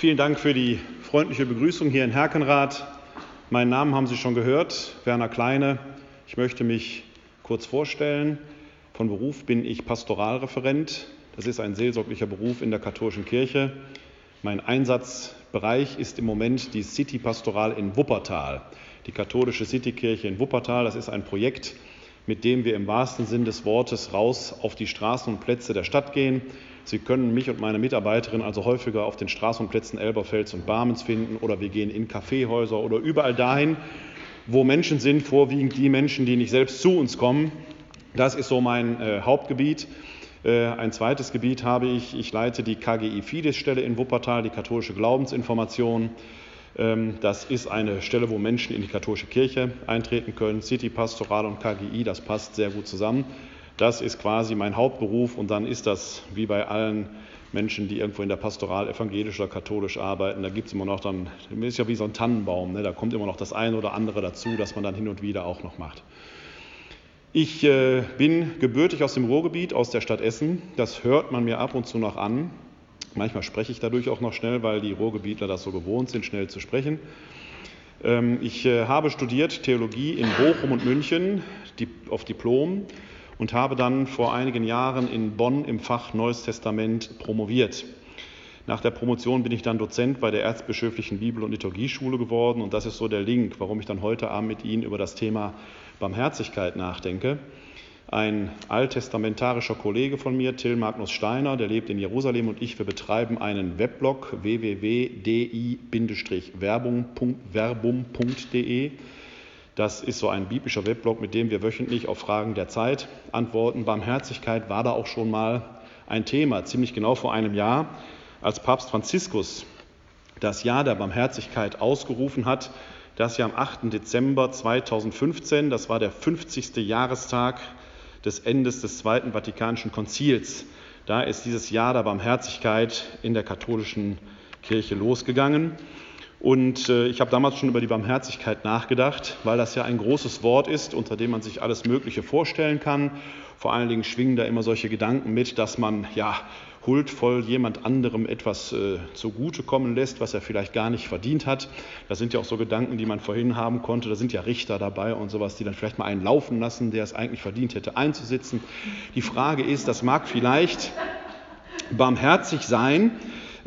Vielen Dank für die freundliche Begrüßung hier in Herkenrath. Meinen Namen haben Sie schon gehört, Werner Kleine. Ich möchte mich kurz vorstellen. Von Beruf bin ich Pastoralreferent. Das ist ein seelsorglicher Beruf in der katholischen Kirche. Mein Einsatzbereich ist im Moment die City Pastoral in Wuppertal, die katholische Citykirche in Wuppertal. Das ist ein Projekt, mit dem wir im wahrsten Sinn des Wortes raus auf die Straßen und Plätze der Stadt gehen. Sie können mich und meine Mitarbeiterin also häufiger auf den Straßen und Plätzen Elberfels und Barmens finden oder wir gehen in Kaffeehäuser oder überall dahin, wo Menschen sind, vorwiegend die Menschen, die nicht selbst zu uns kommen. Das ist so mein äh, Hauptgebiet. Äh, ein zweites Gebiet habe ich, ich leite die KGI Fides-Stelle in Wuppertal, die katholische Glaubensinformation. Ähm, das ist eine Stelle, wo Menschen in die katholische Kirche eintreten können. City Pastoral und KGI, das passt sehr gut zusammen. Das ist quasi mein Hauptberuf und dann ist das wie bei allen Menschen, die irgendwo in der Pastoral evangelisch oder katholisch arbeiten, da gibt es immer noch dann, ist ja wie so ein Tannenbaum, ne? da kommt immer noch das eine oder andere dazu, das man dann hin und wieder auch noch macht. Ich äh, bin gebürtig aus dem Ruhrgebiet, aus der Stadt Essen. Das hört man mir ab und zu noch an. Manchmal spreche ich dadurch auch noch schnell, weil die Ruhrgebietler das so gewohnt sind, schnell zu sprechen. Ähm, ich äh, habe studiert Theologie in Bochum und München auf Diplom und habe dann vor einigen Jahren in Bonn im Fach Neues Testament promoviert. Nach der Promotion bin ich dann Dozent bei der Erzbischöflichen Bibel- und Liturgieschule geworden und das ist so der Link, warum ich dann heute Abend mit Ihnen über das Thema Barmherzigkeit nachdenke. Ein alttestamentarischer Kollege von mir, Till Magnus Steiner, der lebt in Jerusalem und ich, wir betreiben einen Weblog www.di-verbum.de. Das ist so ein biblischer Weblog, mit dem wir wöchentlich auf Fragen der Zeit antworten. Barmherzigkeit war da auch schon mal ein Thema, ziemlich genau vor einem Jahr, als Papst Franziskus das Jahr der Barmherzigkeit ausgerufen hat. Das ja am 8. Dezember 2015, das war der 50. Jahrestag des Endes des Zweiten Vatikanischen Konzils. Da ist dieses Jahr der Barmherzigkeit in der katholischen Kirche losgegangen. Und äh, ich habe damals schon über die Barmherzigkeit nachgedacht, weil das ja ein großes Wort ist, unter dem man sich alles Mögliche vorstellen kann. Vor allen Dingen schwingen da immer solche Gedanken mit, dass man ja huldvoll jemand anderem etwas äh, zugutekommen lässt, was er vielleicht gar nicht verdient hat. Das sind ja auch so Gedanken, die man vorhin haben konnte. Da sind ja Richter dabei und sowas, die dann vielleicht mal einen laufen lassen, der es eigentlich verdient hätte, einzusitzen. Die Frage ist, das mag vielleicht barmherzig sein,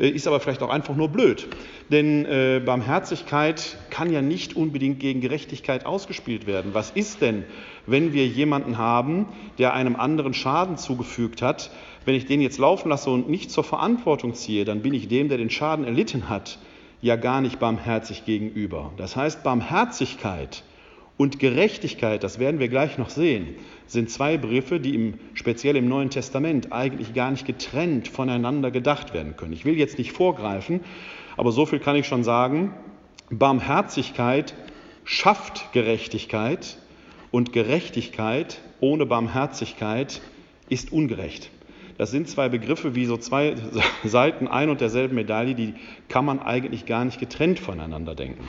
äh, ist aber vielleicht auch einfach nur blöd. Denn äh, Barmherzigkeit kann ja nicht unbedingt gegen Gerechtigkeit ausgespielt werden. Was ist denn, wenn wir jemanden haben, der einem anderen Schaden zugefügt hat? Wenn ich den jetzt laufen lasse und nicht zur Verantwortung ziehe, dann bin ich dem, der den Schaden erlitten hat, ja gar nicht barmherzig gegenüber. Das heißt, Barmherzigkeit und Gerechtigkeit, das werden wir gleich noch sehen, sind zwei Begriffe, die im, speziell im Neuen Testament eigentlich gar nicht getrennt voneinander gedacht werden können. Ich will jetzt nicht vorgreifen, aber so viel kann ich schon sagen. Barmherzigkeit schafft Gerechtigkeit und Gerechtigkeit ohne Barmherzigkeit ist ungerecht. Das sind zwei Begriffe wie so zwei Seiten ein und derselben Medaille, die kann man eigentlich gar nicht getrennt voneinander denken.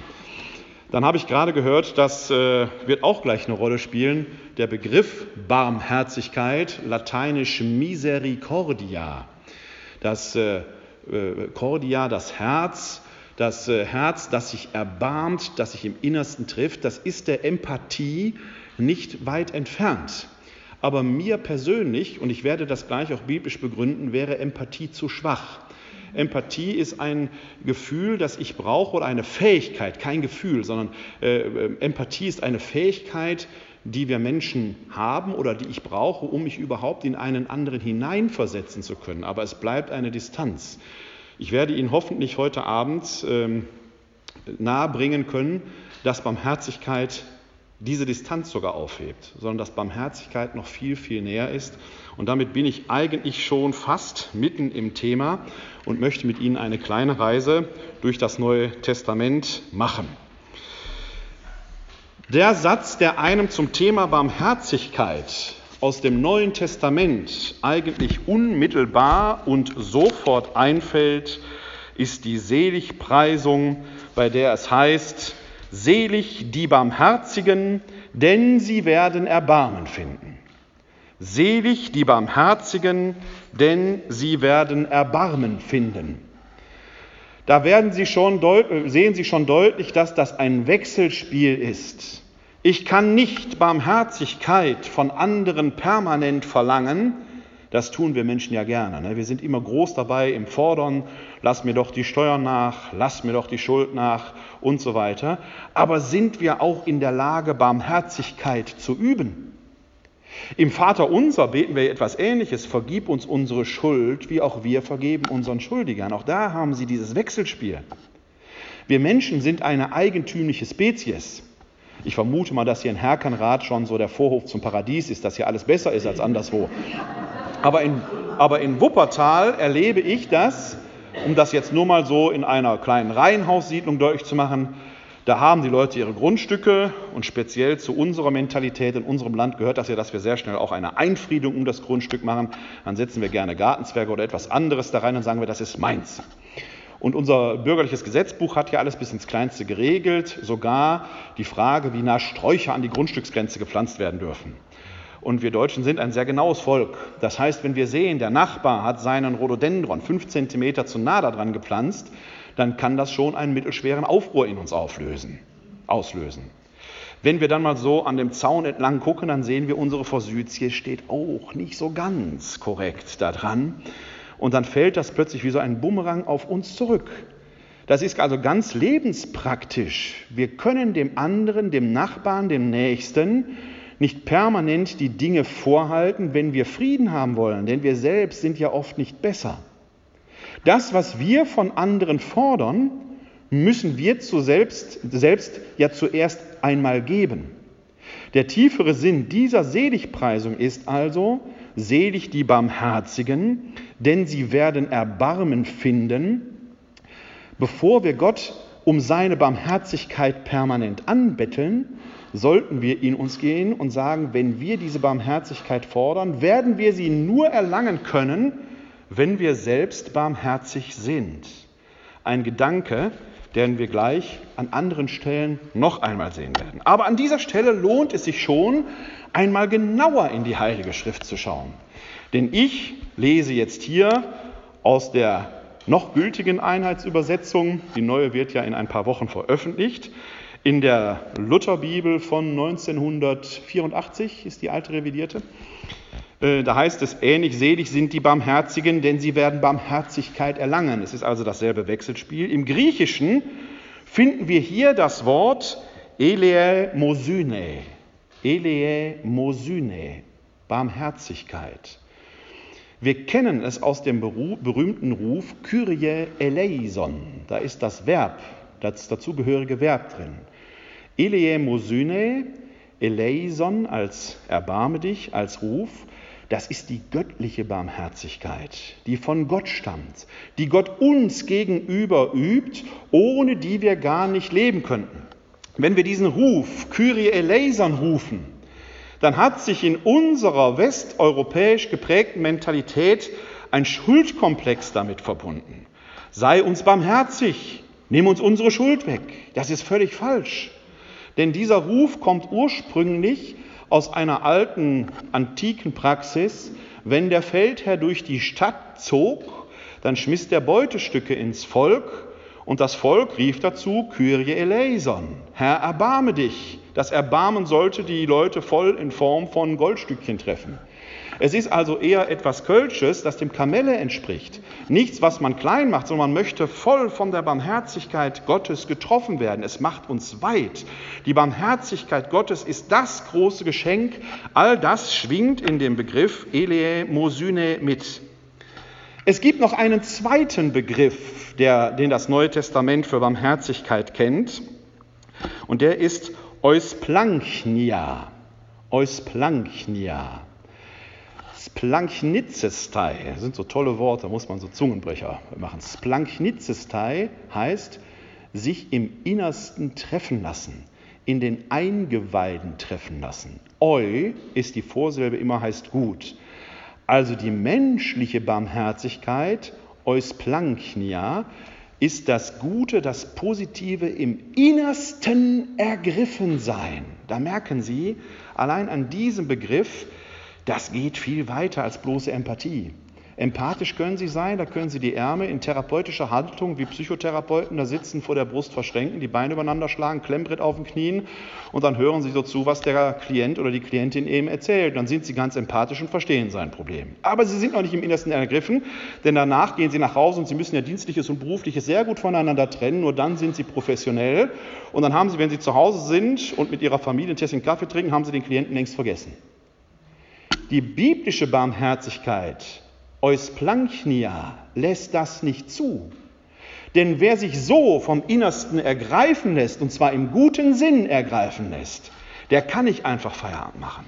Dann habe ich gerade gehört, das äh, wird auch gleich eine Rolle spielen, der Begriff Barmherzigkeit, lateinisch Misericordia. Das äh, äh, Cordia, das Herz, das Herz, das sich erbarmt, das sich im Innersten trifft, das ist der Empathie nicht weit entfernt. Aber mir persönlich, und ich werde das gleich auch biblisch begründen, wäre Empathie zu schwach. Empathie ist ein Gefühl, das ich brauche oder eine Fähigkeit, kein Gefühl, sondern äh, äh, Empathie ist eine Fähigkeit, die wir Menschen haben oder die ich brauche, um mich überhaupt in einen anderen hineinversetzen zu können. Aber es bleibt eine Distanz. Ich werde Ihnen hoffentlich heute Abend ähm, nahebringen können, dass Barmherzigkeit diese Distanz sogar aufhebt, sondern dass Barmherzigkeit noch viel, viel näher ist. Und damit bin ich eigentlich schon fast mitten im Thema und möchte mit Ihnen eine kleine Reise durch das Neue Testament machen. Der Satz, der einem zum Thema Barmherzigkeit aus dem Neuen Testament eigentlich unmittelbar und sofort einfällt, ist die Seligpreisung, bei der es heißt, Selig die Barmherzigen, denn sie werden Erbarmen finden. Selig die Barmherzigen, denn sie werden Erbarmen finden. da werden Sie schon sehen Sie schon deutlich, dass das ein Wechselspiel ist. Ich kann nicht Barmherzigkeit von anderen permanent verlangen. Das tun wir Menschen ja gerne. Ne? Wir sind immer groß dabei im Fordern, lass mir doch die Steuern nach, lass mir doch die Schuld nach und so weiter. Aber sind wir auch in der Lage, Barmherzigkeit zu üben? Im Vater unser beten wir etwas Ähnliches. Vergib uns unsere Schuld, wie auch wir vergeben unseren Schuldigern. Auch da haben Sie dieses Wechselspiel. Wir Menschen sind eine eigentümliche Spezies. Ich vermute mal, dass hier in Herkenrath schon so der Vorhof zum Paradies ist, dass hier alles besser ist als anderswo. Aber in, aber in Wuppertal erlebe ich das, um das jetzt nur mal so in einer kleinen Reihenhaussiedlung deutlich zu machen, da haben die Leute ihre Grundstücke und speziell zu unserer Mentalität in unserem Land gehört das ja, dass wir sehr schnell auch eine Einfriedung um das Grundstück machen. Dann setzen wir gerne Gartenzwerge oder etwas anderes da rein und sagen wir, das ist meins. Und unser bürgerliches Gesetzbuch hat ja alles bis ins Kleinste geregelt, sogar die Frage, wie nah Sträucher an die Grundstücksgrenze gepflanzt werden dürfen. Und wir Deutschen sind ein sehr genaues Volk. Das heißt, wenn wir sehen, der Nachbar hat seinen Rhododendron fünf Zentimeter zu nah daran gepflanzt, dann kann das schon einen mittelschweren Aufruhr in uns auflösen, auslösen. Wenn wir dann mal so an dem Zaun entlang gucken, dann sehen wir, unsere Forsythie steht auch nicht so ganz korrekt da dran. Und dann fällt das plötzlich wie so ein Bumerang auf uns zurück. Das ist also ganz lebenspraktisch. Wir können dem anderen, dem Nachbarn, dem Nächsten nicht permanent die Dinge vorhalten, wenn wir Frieden haben wollen, denn wir selbst sind ja oft nicht besser. Das, was wir von anderen fordern, müssen wir zu selbst, selbst ja zuerst einmal geben. Der tiefere Sinn dieser Seligpreisung ist also, selig die Barmherzigen, denn sie werden Erbarmen finden. Bevor wir Gott um seine Barmherzigkeit permanent anbetteln, sollten wir in uns gehen und sagen, wenn wir diese Barmherzigkeit fordern, werden wir sie nur erlangen können, wenn wir selbst barmherzig sind. Ein Gedanke, den wir gleich an anderen Stellen noch einmal sehen werden. Aber an dieser Stelle lohnt es sich schon, einmal genauer in die Heilige Schrift zu schauen. Denn ich lese jetzt hier aus der noch gültigen Einheitsübersetzung, die neue wird ja in ein paar Wochen veröffentlicht, in der Lutherbibel von 1984 ist die alte revidierte. Äh, da heißt es ähnlich, selig sind die Barmherzigen, denn sie werden Barmherzigkeit erlangen. Es ist also dasselbe Wechselspiel. Im Griechischen finden wir hier das Wort Eleä Mosyne. Eleä Mosyne, Barmherzigkeit. Wir kennen es aus dem berühmten Ruf Kyrie eleison. Da ist das Verb, das dazugehörige Verb drin. Eleä Mosyne, eleison als erbarme dich, als Ruf. Das ist die göttliche Barmherzigkeit, die von Gott stammt, die Gott uns gegenüber übt, ohne die wir gar nicht leben könnten. Wenn wir diesen Ruf, Kyrie eleison, rufen, dann hat sich in unserer westeuropäisch geprägten Mentalität ein Schuldkomplex damit verbunden. Sei uns barmherzig, nimm uns unsere Schuld weg. Das ist völlig falsch. Denn dieser Ruf kommt ursprünglich aus einer alten antiken Praxis, wenn der Feldherr durch die Stadt zog, dann schmiss der Beutestücke ins Volk und das Volk rief dazu, Kyrie eleison, Herr, erbarme dich. Das Erbarmen sollte die Leute voll in Form von Goldstückchen treffen. Es ist also eher etwas Kölsches, das dem Kamelle entspricht. Nichts, was man klein macht, sondern man möchte voll von der Barmherzigkeit Gottes getroffen werden. Es macht uns weit. Die Barmherzigkeit Gottes ist das große Geschenk. All das schwingt in dem Begriff Eleä Mosyne mit. Es gibt noch einen zweiten Begriff, der, den das Neue Testament für Barmherzigkeit kennt, und der ist Eusplanchnia. Eusplanchnia. Splanchnizestai, das sind so tolle Worte, muss man so Zungenbrecher machen. Splanchnizestai heißt sich im Innersten treffen lassen, in den Eingeweiden treffen lassen. Eu ist die Vorsilbe immer heißt gut. Also die menschliche Barmherzigkeit, Eusplanchnia, ist das Gute, das Positive im Innersten ergriffen sein. Da merken Sie, allein an diesem Begriff, das geht viel weiter als bloße Empathie. Empathisch können Sie sein, da können Sie die Ärmel in therapeutischer Haltung wie Psychotherapeuten da sitzen, vor der Brust verschränken, die Beine übereinander schlagen, Klemmbrett auf den Knien und dann hören Sie so zu, was der Klient oder die Klientin eben erzählt. Dann sind Sie ganz empathisch und verstehen sein Problem. Aber Sie sind noch nicht im Innersten ergriffen, denn danach gehen Sie nach Hause und Sie müssen ja Dienstliches und Berufliches sehr gut voneinander trennen. Nur dann sind Sie professionell und dann haben Sie, wenn Sie zu Hause sind und mit Ihrer Familie ein Tässchen Kaffee trinken, haben Sie den Klienten längst vergessen. Die biblische Barmherzigkeit Eusplanchnia lässt das nicht zu. Denn wer sich so vom Innersten ergreifen lässt, und zwar im guten Sinn ergreifen lässt, der kann nicht einfach Feierabend machen.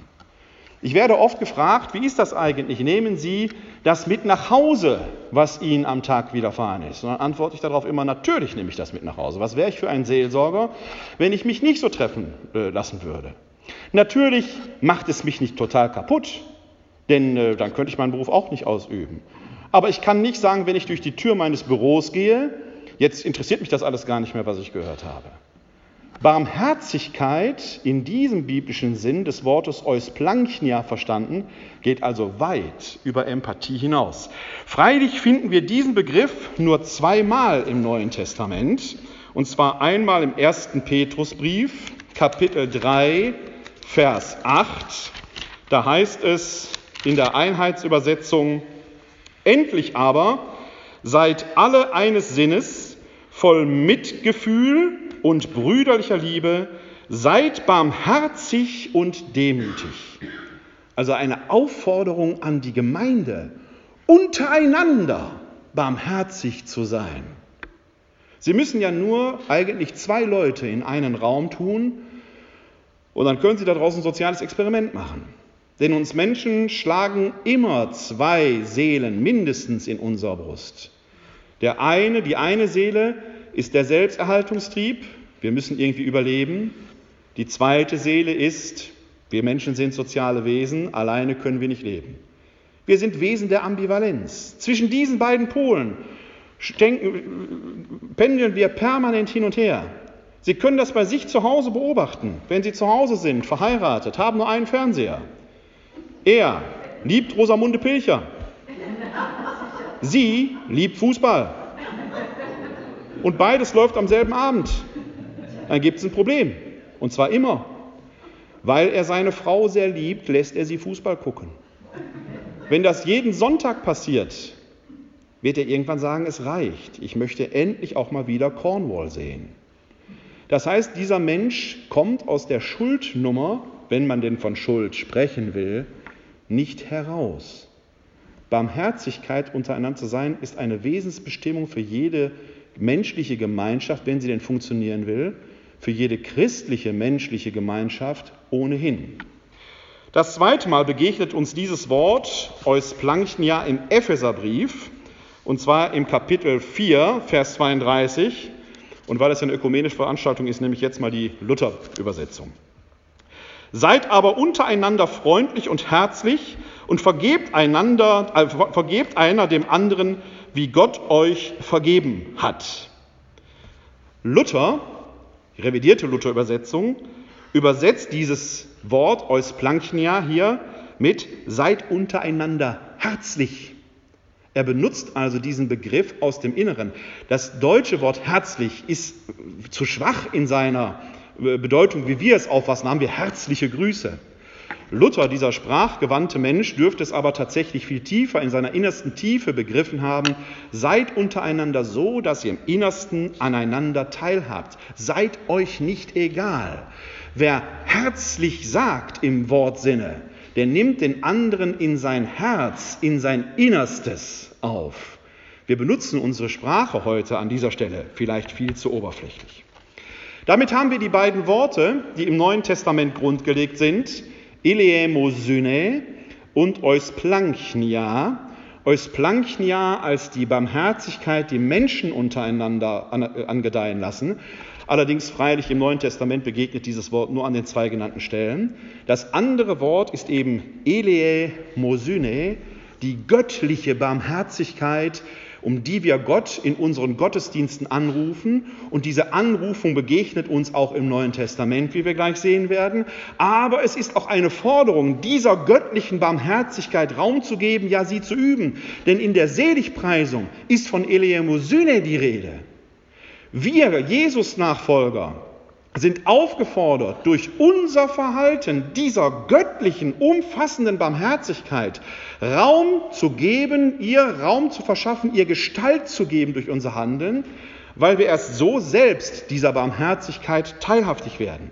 Ich werde oft gefragt, wie ist das eigentlich? Nehmen Sie das mit nach Hause, was Ihnen am Tag widerfahren ist? Und dann antworte ich darauf immer, natürlich nehme ich das mit nach Hause. Was wäre ich für ein Seelsorger, wenn ich mich nicht so treffen äh, lassen würde? Natürlich macht es mich nicht total kaputt, denn äh, dann könnte ich meinen Beruf auch nicht ausüben. Aber ich kann nicht sagen, wenn ich durch die Tür meines Büros gehe, jetzt interessiert mich das alles gar nicht mehr, was ich gehört habe. Barmherzigkeit in diesem biblischen Sinn des Wortes eusplanchnia verstanden, geht also weit über Empathie hinaus. Freilich finden wir diesen Begriff nur zweimal im Neuen Testament, und zwar einmal im ersten Petrusbrief, Kapitel 3, Vers 8. Da heißt es, in der Einheitsübersetzung, endlich aber seid alle eines Sinnes, voll Mitgefühl und brüderlicher Liebe, seid barmherzig und demütig. Also eine Aufforderung an die Gemeinde, untereinander barmherzig zu sein. Sie müssen ja nur eigentlich zwei Leute in einen Raum tun und dann können Sie da draußen ein soziales Experiment machen. Denn uns Menschen schlagen immer zwei Seelen mindestens in unserer Brust. Der eine, die eine Seele ist der Selbsterhaltungstrieb, wir müssen irgendwie überleben. Die zweite Seele ist, wir Menschen sind soziale Wesen, alleine können wir nicht leben. Wir sind Wesen der Ambivalenz. Zwischen diesen beiden Polen pendeln wir permanent hin und her. Sie können das bei sich zu Hause beobachten. Wenn Sie zu Hause sind, verheiratet, haben nur einen Fernseher, er liebt Rosamunde Pilcher. Sie liebt Fußball. Und beides läuft am selben Abend. Dann gibt es ein Problem. Und zwar immer. Weil er seine Frau sehr liebt, lässt er sie Fußball gucken. Wenn das jeden Sonntag passiert, wird er irgendwann sagen, es reicht. Ich möchte endlich auch mal wieder Cornwall sehen. Das heißt, dieser Mensch kommt aus der Schuldnummer, wenn man denn von Schuld sprechen will, nicht heraus. Barmherzigkeit untereinander zu sein, ist eine Wesensbestimmung für jede menschliche Gemeinschaft, wenn sie denn funktionieren will, für jede christliche menschliche Gemeinschaft ohnehin. Das zweite Mal begegnet uns dieses Wort Eusplanchnia im Epheserbrief, und zwar im Kapitel 4, Vers 32. Und weil ja eine ökumenische Veranstaltung ist, nehme ich jetzt mal die Luther-Übersetzung. Seid aber untereinander freundlich und herzlich und vergebt einander, äh, vergebt einer dem anderen, wie Gott euch vergeben hat. Luther, revidierte Luther-Übersetzung, übersetzt dieses Wort Eusplanchnia hier mit seid untereinander herzlich. Er benutzt also diesen Begriff aus dem Inneren. Das deutsche Wort herzlich ist zu schwach in seiner Bedeutung, wie wir es auffassen, haben wir herzliche Grüße. Luther, dieser sprachgewandte Mensch, dürfte es aber tatsächlich viel tiefer in seiner innersten Tiefe begriffen haben. Seid untereinander so, dass ihr im Innersten aneinander teilhabt. Seid euch nicht egal. Wer herzlich sagt im Wortsinne, der nimmt den anderen in sein Herz, in sein Innerstes auf. Wir benutzen unsere Sprache heute an dieser Stelle vielleicht viel zu oberflächlich. Damit haben wir die beiden Worte, die im Neuen Testament grundgelegt sind, Eleemosyne und Eusplanchnia. Eusplanchnia als die Barmherzigkeit, die Menschen untereinander angedeihen lassen. Allerdings freilich im Neuen Testament begegnet dieses Wort nur an den zwei genannten Stellen. Das andere Wort ist eben Eleemosyne, die göttliche Barmherzigkeit, um die wir Gott in unseren Gottesdiensten anrufen. Und diese Anrufung begegnet uns auch im Neuen Testament, wie wir gleich sehen werden. Aber es ist auch eine Forderung, dieser göttlichen Barmherzigkeit Raum zu geben, ja sie zu üben. Denn in der Seligpreisung ist von Eleemosyne die Rede. Wir, Jesus-Nachfolger, sind aufgefordert, durch unser Verhalten dieser göttlichen, umfassenden Barmherzigkeit Raum zu geben, ihr Raum zu verschaffen, ihr Gestalt zu geben durch unser Handeln, weil wir erst so selbst dieser Barmherzigkeit teilhaftig werden.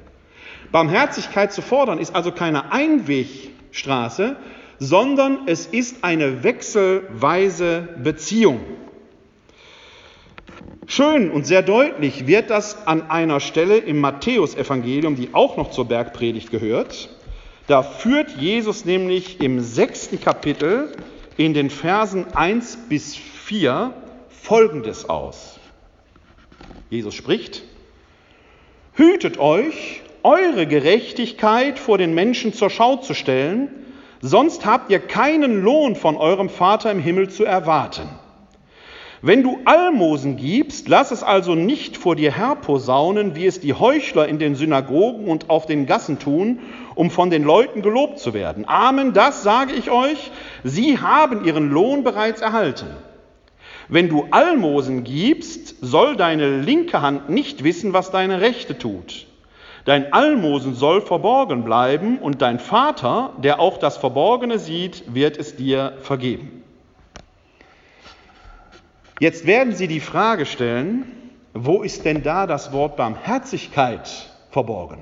Barmherzigkeit zu fordern ist also keine Einwegstraße, sondern es ist eine wechselweise Beziehung. Schön und sehr deutlich wird das an einer Stelle im Matthäusevangelium, die auch noch zur Bergpredigt gehört. Da führt Jesus nämlich im sechsten Kapitel in den Versen 1 bis 4 Folgendes aus. Jesus spricht, Hütet euch, eure Gerechtigkeit vor den Menschen zur Schau zu stellen, sonst habt ihr keinen Lohn von eurem Vater im Himmel zu erwarten. Wenn du Almosen gibst, lass es also nicht vor dir herposaunen, wie es die Heuchler in den Synagogen und auf den Gassen tun, um von den Leuten gelobt zu werden. Amen, das sage ich euch, sie haben ihren Lohn bereits erhalten. Wenn du Almosen gibst, soll deine linke Hand nicht wissen, was deine rechte tut. Dein Almosen soll verborgen bleiben und dein Vater, der auch das Verborgene sieht, wird es dir vergeben. Jetzt werden Sie die Frage stellen, wo ist denn da das Wort Barmherzigkeit verborgen?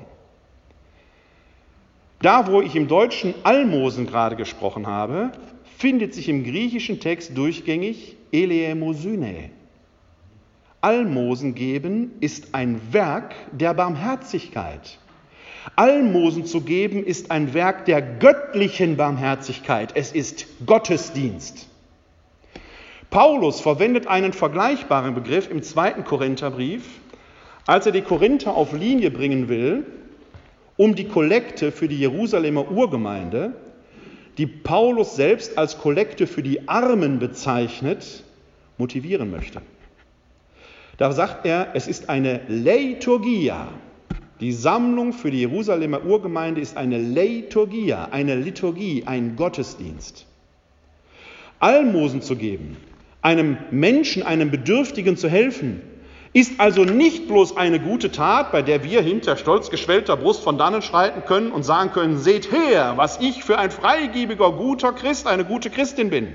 Da, wo ich im Deutschen Almosen gerade gesprochen habe, findet sich im griechischen Text durchgängig Eleemosyne. Almosen geben ist ein Werk der Barmherzigkeit. Almosen zu geben ist ein Werk der göttlichen Barmherzigkeit. Es ist Gottesdienst. Paulus verwendet einen vergleichbaren Begriff im zweiten Korintherbrief, als er die Korinther auf Linie bringen will, um die Kollekte für die Jerusalemer Urgemeinde, die Paulus selbst als Kollekte für die Armen bezeichnet, motivieren möchte. Da sagt er, es ist eine Leiturgia. Die Sammlung für die Jerusalemer Urgemeinde ist eine Leiturgia, eine Liturgie, ein Gottesdienst. Almosen zu geben, einem Menschen, einem Bedürftigen zu helfen, ist also nicht bloß eine gute Tat, bei der wir hinter stolz geschwellter Brust von dannen schreiten können und sagen können, seht her, was ich für ein freigebiger, guter Christ, eine gute Christin bin.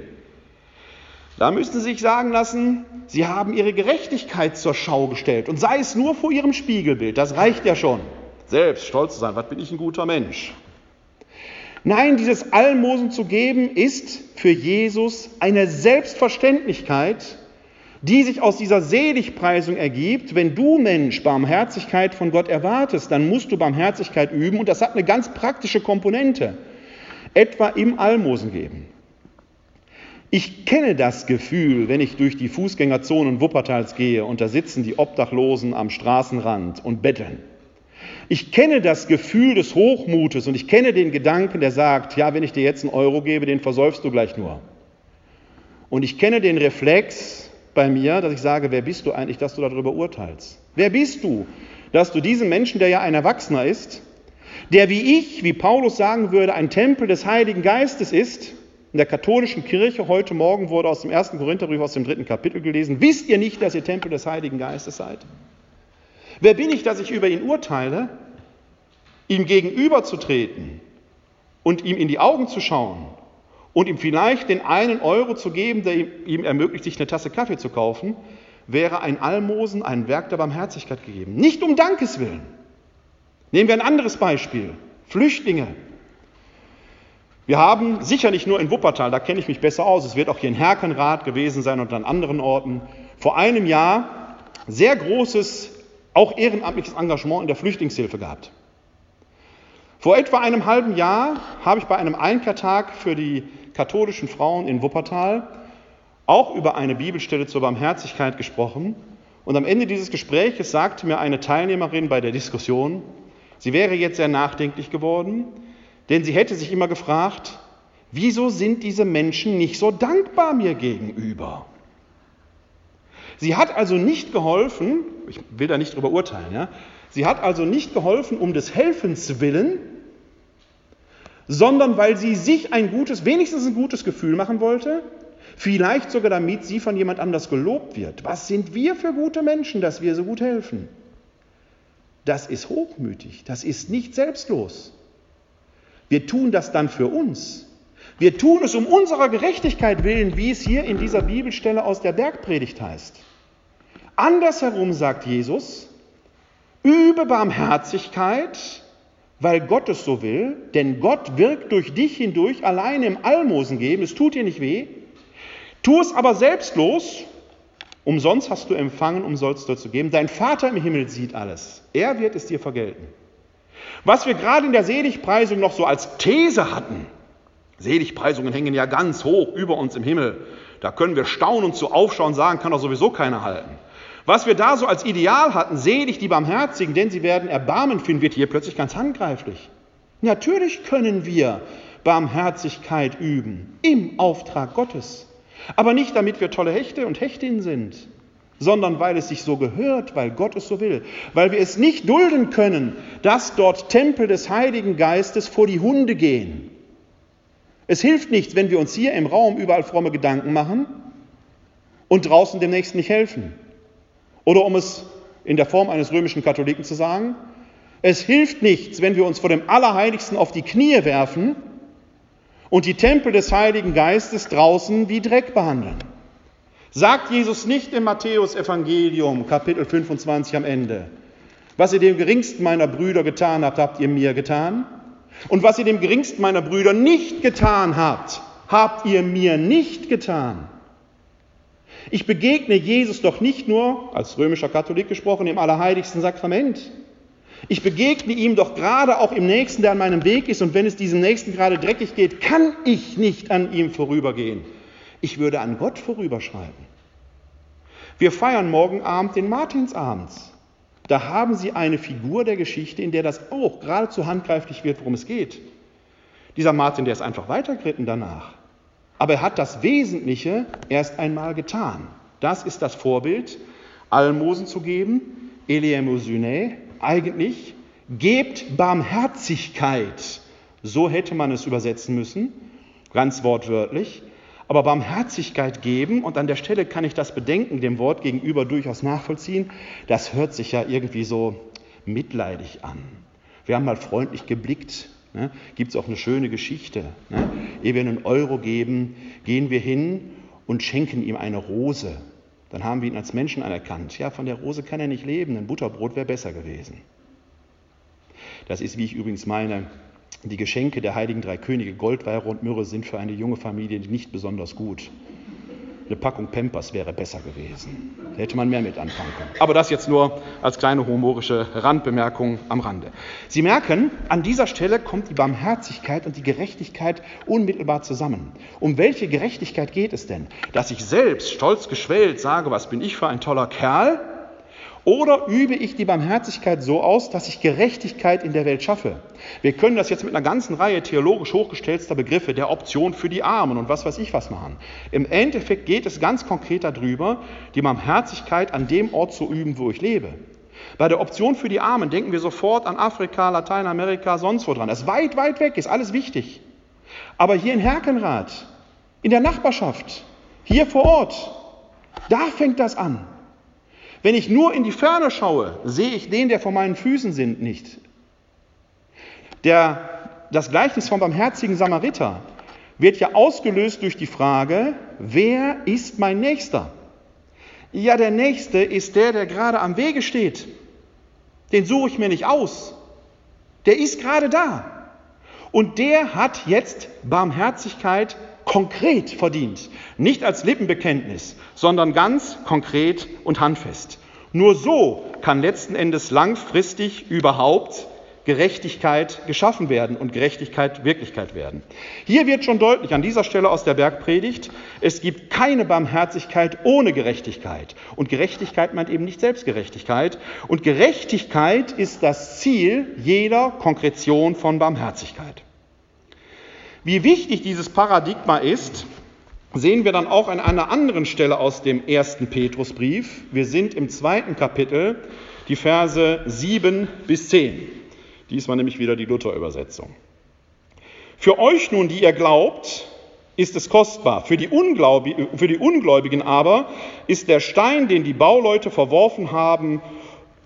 Da müssen Sie sich sagen lassen, Sie haben Ihre Gerechtigkeit zur Schau gestellt und sei es nur vor Ihrem Spiegelbild, das reicht ja schon. Selbst stolz zu sein, was bin ich ein guter Mensch. Nein, dieses Almosen zu geben ist für Jesus eine Selbstverständlichkeit, die sich aus dieser Seligpreisung ergibt. Wenn du Mensch Barmherzigkeit von Gott erwartest, dann musst du Barmherzigkeit üben und das hat eine ganz praktische Komponente, etwa im Almosen geben. Ich kenne das Gefühl, wenn ich durch die Fußgängerzonen Wuppertals gehe und da sitzen die Obdachlosen am Straßenrand und betteln. Ich kenne das Gefühl des Hochmutes und ich kenne den Gedanken, der sagt, ja, wenn ich dir jetzt einen Euro gebe, den versäufst du gleich nur. Und ich kenne den Reflex bei mir, dass ich sage, wer bist du eigentlich, dass du darüber urteilst? Wer bist du, dass du diesem Menschen, der ja ein Erwachsener ist, der wie ich, wie Paulus sagen würde, ein Tempel des Heiligen Geistes ist, in der katholischen Kirche heute Morgen wurde aus dem ersten Korintherbrief aus dem dritten Kapitel gelesen, wisst ihr nicht, dass ihr Tempel des Heiligen Geistes seid? Wer bin ich, dass ich über ihn urteile? Ihm gegenüberzutreten und ihm in die Augen zu schauen und ihm vielleicht den einen Euro zu geben, der ihm ermöglicht, sich eine Tasse Kaffee zu kaufen, wäre ein Almosen, ein Werk der Barmherzigkeit gegeben. Nicht um Dankeswillen. Nehmen wir ein anderes Beispiel. Flüchtlinge. Wir haben sicher nicht nur in Wuppertal, da kenne ich mich besser aus, es wird auch hier in Herkenrath gewesen sein und an anderen Orten, vor einem Jahr sehr großes auch ehrenamtliches Engagement in der Flüchtlingshilfe gehabt. Vor etwa einem halben Jahr habe ich bei einem Einkehrtag für die katholischen Frauen in Wuppertal auch über eine Bibelstelle zur Barmherzigkeit gesprochen. Und am Ende dieses Gespräches sagte mir eine Teilnehmerin bei der Diskussion, sie wäre jetzt sehr nachdenklich geworden, denn sie hätte sich immer gefragt, wieso sind diese Menschen nicht so dankbar mir gegenüber? Sie hat also nicht geholfen, ich will da nicht drüber urteilen, ja, sie hat also nicht geholfen um des Helfens willen, sondern weil sie sich ein gutes, wenigstens ein gutes Gefühl machen wollte, vielleicht sogar damit sie von jemand anders gelobt wird. Was sind wir für gute Menschen, dass wir so gut helfen? Das ist hochmütig, das ist nicht selbstlos. Wir tun das dann für uns. Wir tun es um unserer Gerechtigkeit willen, wie es hier in dieser Bibelstelle aus der Bergpredigt heißt. Andersherum sagt Jesus, übe Barmherzigkeit, weil Gott es so will, denn Gott wirkt durch dich hindurch allein im Almosen geben, es tut dir nicht weh. Tu es aber selbstlos, umsonst hast du empfangen, umsonst du zu geben. Dein Vater im Himmel sieht alles, er wird es dir vergelten. Was wir gerade in der Seligpreisung noch so als These hatten, Seligpreisungen hängen ja ganz hoch über uns im Himmel, da können wir staunen und zu aufschauen sagen, kann doch sowieso keiner halten. Was wir da so als Ideal hatten, selig die Barmherzigen, denn sie werden Erbarmen finden, wird hier plötzlich ganz handgreiflich. Natürlich können wir Barmherzigkeit üben im Auftrag Gottes, aber nicht damit wir tolle Hechte und Hechtinnen sind, sondern weil es sich so gehört, weil Gott es so will, weil wir es nicht dulden können, dass dort Tempel des Heiligen Geistes vor die Hunde gehen. Es hilft nichts, wenn wir uns hier im Raum überall fromme Gedanken machen und draußen demnächst nicht helfen. Oder um es in der Form eines römischen Katholiken zu sagen, es hilft nichts, wenn wir uns vor dem Allerheiligsten auf die Knie werfen und die Tempel des Heiligen Geistes draußen wie Dreck behandeln. Sagt Jesus nicht im Matthäus-Evangelium, Kapitel 25 am Ende, was ihr dem geringsten meiner Brüder getan habt, habt ihr mir getan? Und was ihr dem geringsten meiner Brüder nicht getan habt, habt ihr mir nicht getan. Ich begegne Jesus doch nicht nur, als römischer Katholik gesprochen, im allerheiligsten Sakrament. Ich begegne ihm doch gerade auch im Nächsten, der an meinem Weg ist. Und wenn es diesem Nächsten gerade dreckig geht, kann ich nicht an ihm vorübergehen. Ich würde an Gott vorüberschreiten. Wir feiern morgen Abend den Martinsabend. Da haben Sie eine Figur der Geschichte, in der das auch geradezu handgreiflich wird, worum es geht. Dieser Martin, der ist einfach weitergeritten danach. Aber er hat das Wesentliche erst einmal getan. Das ist das Vorbild, Almosen zu geben, Eleemosyne, eigentlich, gebt Barmherzigkeit. So hätte man es übersetzen müssen, ganz wortwörtlich. Aber Barmherzigkeit geben, und an der Stelle kann ich das Bedenken dem Wort gegenüber durchaus nachvollziehen, das hört sich ja irgendwie so mitleidig an. Wir haben mal freundlich geblickt Ne? Gibt es auch eine schöne Geschichte. Ne? Ehe wir einen Euro geben, gehen wir hin und schenken ihm eine Rose. Dann haben wir ihn als Menschen anerkannt. Ja, von der Rose kann er nicht leben, ein Butterbrot wäre besser gewesen. Das ist, wie ich übrigens meine, die Geschenke der heiligen drei Könige Goldweiher und Myrrhe sind für eine junge Familie nicht besonders gut. Eine Packung Pampers wäre besser gewesen. Da hätte man mehr mit anfangen können. Aber das jetzt nur als kleine humorische Randbemerkung am Rande. Sie merken, an dieser Stelle kommt die Barmherzigkeit und die Gerechtigkeit unmittelbar zusammen. Um welche Gerechtigkeit geht es denn? Dass ich selbst stolz geschwellt sage, was bin ich für ein toller Kerl? Oder übe ich die Barmherzigkeit so aus, dass ich Gerechtigkeit in der Welt schaffe? Wir können das jetzt mit einer ganzen Reihe theologisch hochgestellter Begriffe der Option für die Armen und was weiß ich was machen. Im Endeffekt geht es ganz konkret darüber, die Barmherzigkeit an dem Ort zu üben, wo ich lebe. Bei der Option für die Armen denken wir sofort an Afrika, Lateinamerika, sonst wo dran. Das ist weit, weit weg, ist alles wichtig. Aber hier in Herkenrath, in der Nachbarschaft, hier vor Ort, da fängt das an. Wenn ich nur in die Ferne schaue, sehe ich den, der vor meinen Füßen sind, nicht. Der, das Gleichnis vom barmherzigen Samariter wird ja ausgelöst durch die Frage, wer ist mein Nächster? Ja, der Nächste ist der, der gerade am Wege steht. Den suche ich mir nicht aus. Der ist gerade da. Und der hat jetzt Barmherzigkeit konkret verdient. Nicht als Lippenbekenntnis, sondern ganz konkret und handfest. Nur so kann letzten Endes langfristig überhaupt Gerechtigkeit geschaffen werden und Gerechtigkeit Wirklichkeit werden. Hier wird schon deutlich an dieser Stelle aus der Bergpredigt, es gibt keine Barmherzigkeit ohne Gerechtigkeit. Und Gerechtigkeit meint eben nicht Selbstgerechtigkeit. Und Gerechtigkeit ist das Ziel jeder Konkretion von Barmherzigkeit. Wie wichtig dieses Paradigma ist, sehen wir dann auch an einer anderen Stelle aus dem ersten Petrusbrief. Wir sind im zweiten Kapitel, die Verse 7 bis 10. Diesmal nämlich wieder die Luther-Übersetzung. Für euch nun, die ihr glaubt, ist es kostbar. Für die, für die Ungläubigen aber ist der Stein, den die Bauleute verworfen haben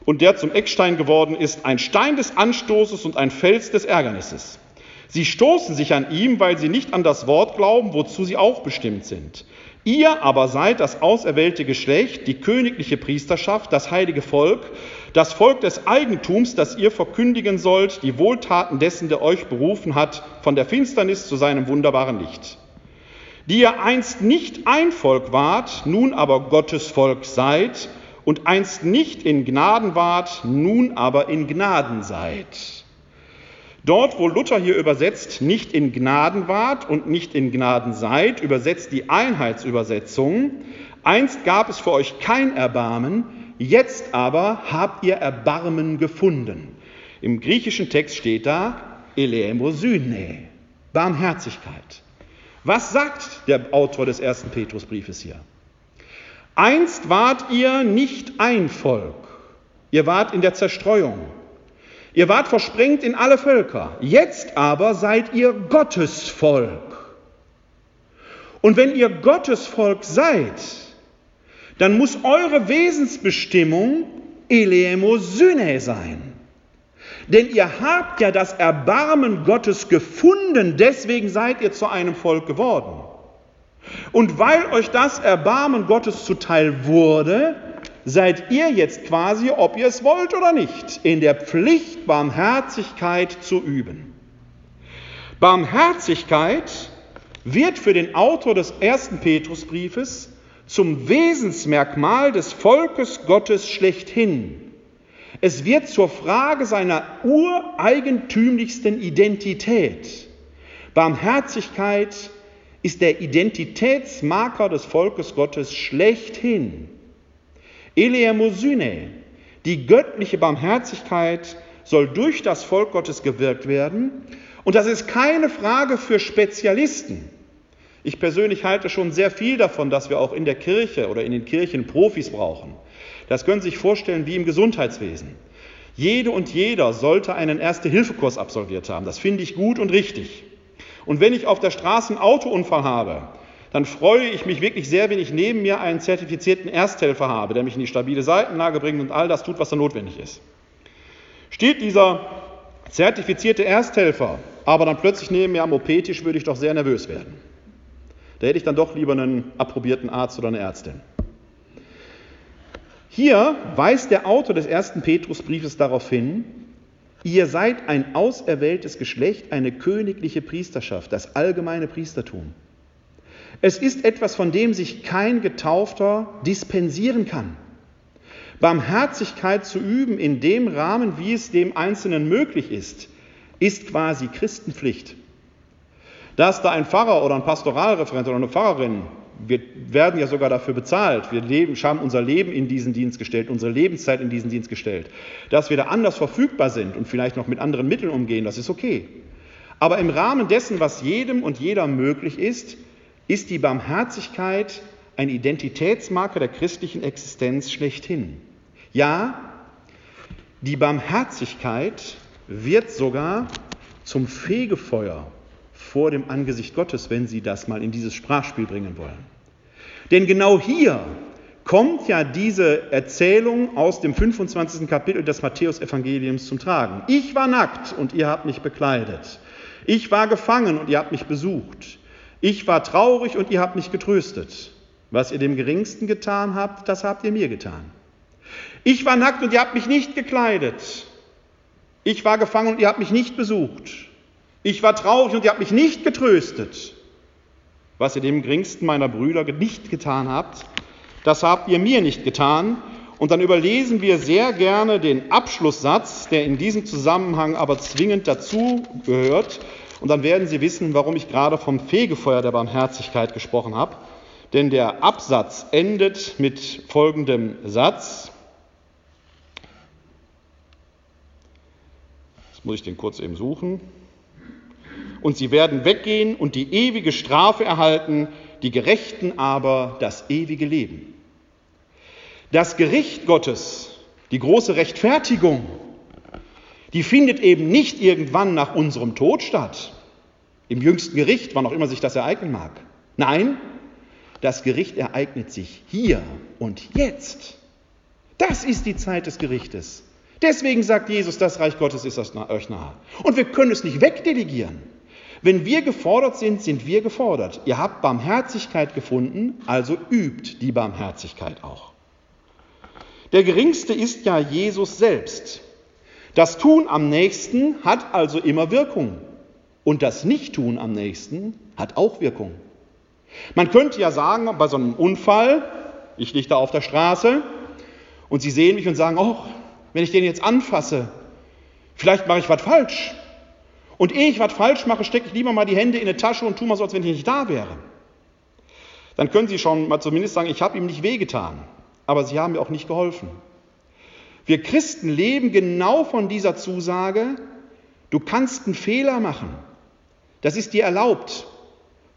und der zum Eckstein geworden ist, ein Stein des Anstoßes und ein Fels des Ärgernisses. Sie stoßen sich an ihm, weil sie nicht an das Wort glauben, wozu sie auch bestimmt sind. Ihr aber seid das auserwählte Geschlecht, die königliche Priesterschaft, das heilige Volk, das Volk des Eigentums, das ihr verkündigen sollt, die Wohltaten dessen, der euch berufen hat, von der Finsternis zu seinem wunderbaren Licht. Die ihr einst nicht ein Volk wart, nun aber Gottes Volk seid, und einst nicht in Gnaden wart, nun aber in Gnaden seid. Dort, wo Luther hier übersetzt, nicht in Gnaden wart und nicht in Gnaden seid, übersetzt die Einheitsübersetzung, einst gab es für euch kein Erbarmen, jetzt aber habt ihr Erbarmen gefunden. Im griechischen Text steht da Eleemosyne, Barmherzigkeit. Was sagt der Autor des ersten Petrusbriefes hier? Einst wart ihr nicht ein Volk, ihr wart in der Zerstreuung, Ihr wart versprengt in alle Völker, jetzt aber seid ihr Gottes Volk. Und wenn ihr Gottes Volk seid, dann muss eure Wesensbestimmung Eleemosyne sein. Denn ihr habt ja das Erbarmen Gottes gefunden, deswegen seid ihr zu einem Volk geworden. Und weil euch das Erbarmen Gottes zuteil wurde, seid ihr jetzt quasi, ob ihr es wollt oder nicht, in der Pflicht, Barmherzigkeit zu üben. Barmherzigkeit wird für den Autor des ersten Petrusbriefes zum Wesensmerkmal des Volkes Gottes schlechthin. Es wird zur Frage seiner ureigentümlichsten Identität. Barmherzigkeit ist der Identitätsmarker des Volkes Gottes schlechthin. Eleemosyne, die göttliche Barmherzigkeit soll durch das Volk Gottes gewirkt werden. Und das ist keine Frage für Spezialisten. Ich persönlich halte schon sehr viel davon, dass wir auch in der Kirche oder in den Kirchen Profis brauchen. Das können Sie sich vorstellen wie im Gesundheitswesen. Jede und jeder sollte einen Erste-Hilfe-Kurs absolviert haben. Das finde ich gut und richtig. Und wenn ich auf der Straße einen Autounfall habe, dann freue ich mich wirklich sehr, wenn ich neben mir einen zertifizierten Ersthelfer habe, der mich in die stabile Seitenlage bringt und all das tut, was da notwendig ist. Steht dieser zertifizierte Ersthelfer aber dann plötzlich neben mir am OP-Tisch, würde ich doch sehr nervös werden. Da hätte ich dann doch lieber einen approbierten Arzt oder eine Ärztin. Hier weist der Autor des ersten Petrusbriefes darauf hin, ihr seid ein auserwähltes Geschlecht, eine königliche Priesterschaft, das allgemeine Priestertum. Es ist etwas, von dem sich kein Getaufter dispensieren kann. Barmherzigkeit zu üben in dem Rahmen, wie es dem Einzelnen möglich ist, ist quasi Christenpflicht. Dass da ein Pfarrer oder ein Pastoralreferent oder eine Pfarrerin, wir werden ja sogar dafür bezahlt, wir leben, haben unser Leben in diesen Dienst gestellt, unsere Lebenszeit in diesen Dienst gestellt, dass wir da anders verfügbar sind und vielleicht noch mit anderen Mitteln umgehen, das ist okay. Aber im Rahmen dessen, was jedem und jeder möglich ist, ist die Barmherzigkeit ein Identitätsmarker der christlichen Existenz schlechthin. Ja, die Barmherzigkeit wird sogar zum Fegefeuer vor dem Angesicht Gottes, wenn Sie das mal in dieses Sprachspiel bringen wollen. Denn genau hier kommt ja diese Erzählung aus dem 25. Kapitel des Matthäusevangeliums zum Tragen. Ich war nackt und ihr habt mich bekleidet. Ich war gefangen und ihr habt mich besucht. Ich war traurig und ihr habt mich getröstet. Was ihr dem Geringsten getan habt, das habt ihr mir getan. Ich war nackt und ihr habt mich nicht gekleidet. Ich war gefangen und ihr habt mich nicht besucht. Ich war traurig und ihr habt mich nicht getröstet. Was ihr dem geringsten meiner Brüder nicht getan habt, das habt ihr mir nicht getan. Und dann überlesen wir sehr gerne den Abschlusssatz, der in diesem Zusammenhang aber zwingend dazu gehört. Und dann werden Sie wissen, warum ich gerade vom Fegefeuer der Barmherzigkeit gesprochen habe. Denn der Absatz endet mit folgendem Satz. Jetzt muss ich den kurz eben suchen. Und sie werden weggehen und die ewige Strafe erhalten, die Gerechten aber das ewige Leben. Das Gericht Gottes, die große Rechtfertigung, die findet eben nicht irgendwann nach unserem Tod statt, im jüngsten Gericht, wann auch immer sich das ereignen mag. Nein, das Gericht ereignet sich hier und jetzt. Das ist die Zeit des Gerichtes. Deswegen sagt Jesus, das Reich Gottes ist euch nahe. Und wir können es nicht wegdelegieren. Wenn wir gefordert sind, sind wir gefordert. Ihr habt Barmherzigkeit gefunden, also übt die Barmherzigkeit auch. Der Geringste ist ja Jesus selbst. Das Tun am nächsten hat also immer Wirkung. Und das Nicht-Tun am nächsten hat auch Wirkung. Man könnte ja sagen, bei so einem Unfall, ich liege da auf der Straße und Sie sehen mich und sagen, oh, wenn ich den jetzt anfasse, vielleicht mache ich was falsch. Und ehe ich was falsch mache, stecke ich lieber mal die Hände in eine Tasche und tue mal so, als wenn ich nicht da wäre. Dann können Sie schon mal zumindest sagen, ich habe ihm nicht wehgetan, aber Sie haben mir auch nicht geholfen. Wir Christen leben genau von dieser Zusage, du kannst einen Fehler machen. Das ist dir erlaubt.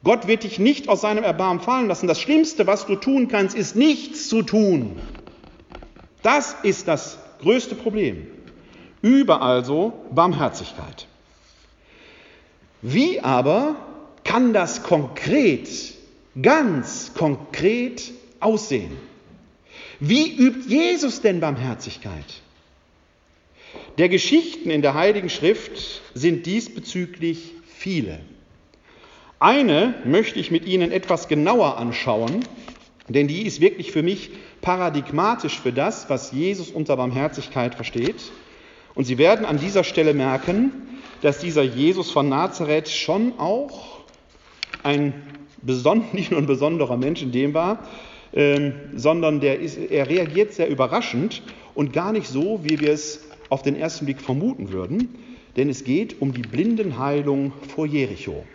Gott wird dich nicht aus seinem Erbarmen fallen lassen. Das Schlimmste, was du tun kannst, ist nichts zu tun. Das ist das größte Problem. Übe also Barmherzigkeit. Wie aber kann das konkret, ganz konkret aussehen? Wie übt Jesus denn Barmherzigkeit? Der Geschichten in der Heiligen Schrift sind diesbezüglich viele. Eine möchte ich mit Ihnen etwas genauer anschauen, denn die ist wirklich für mich paradigmatisch für das, was Jesus unter Barmherzigkeit versteht. Und Sie werden an dieser Stelle merken, dass dieser Jesus von Nazareth schon auch ein nicht nur ein besonderer Mensch in dem war, ähm, sondern der ist, er reagiert sehr überraschend und gar nicht so, wie wir es auf den ersten Blick vermuten würden denn es geht um die Blindenheilung vor Jericho.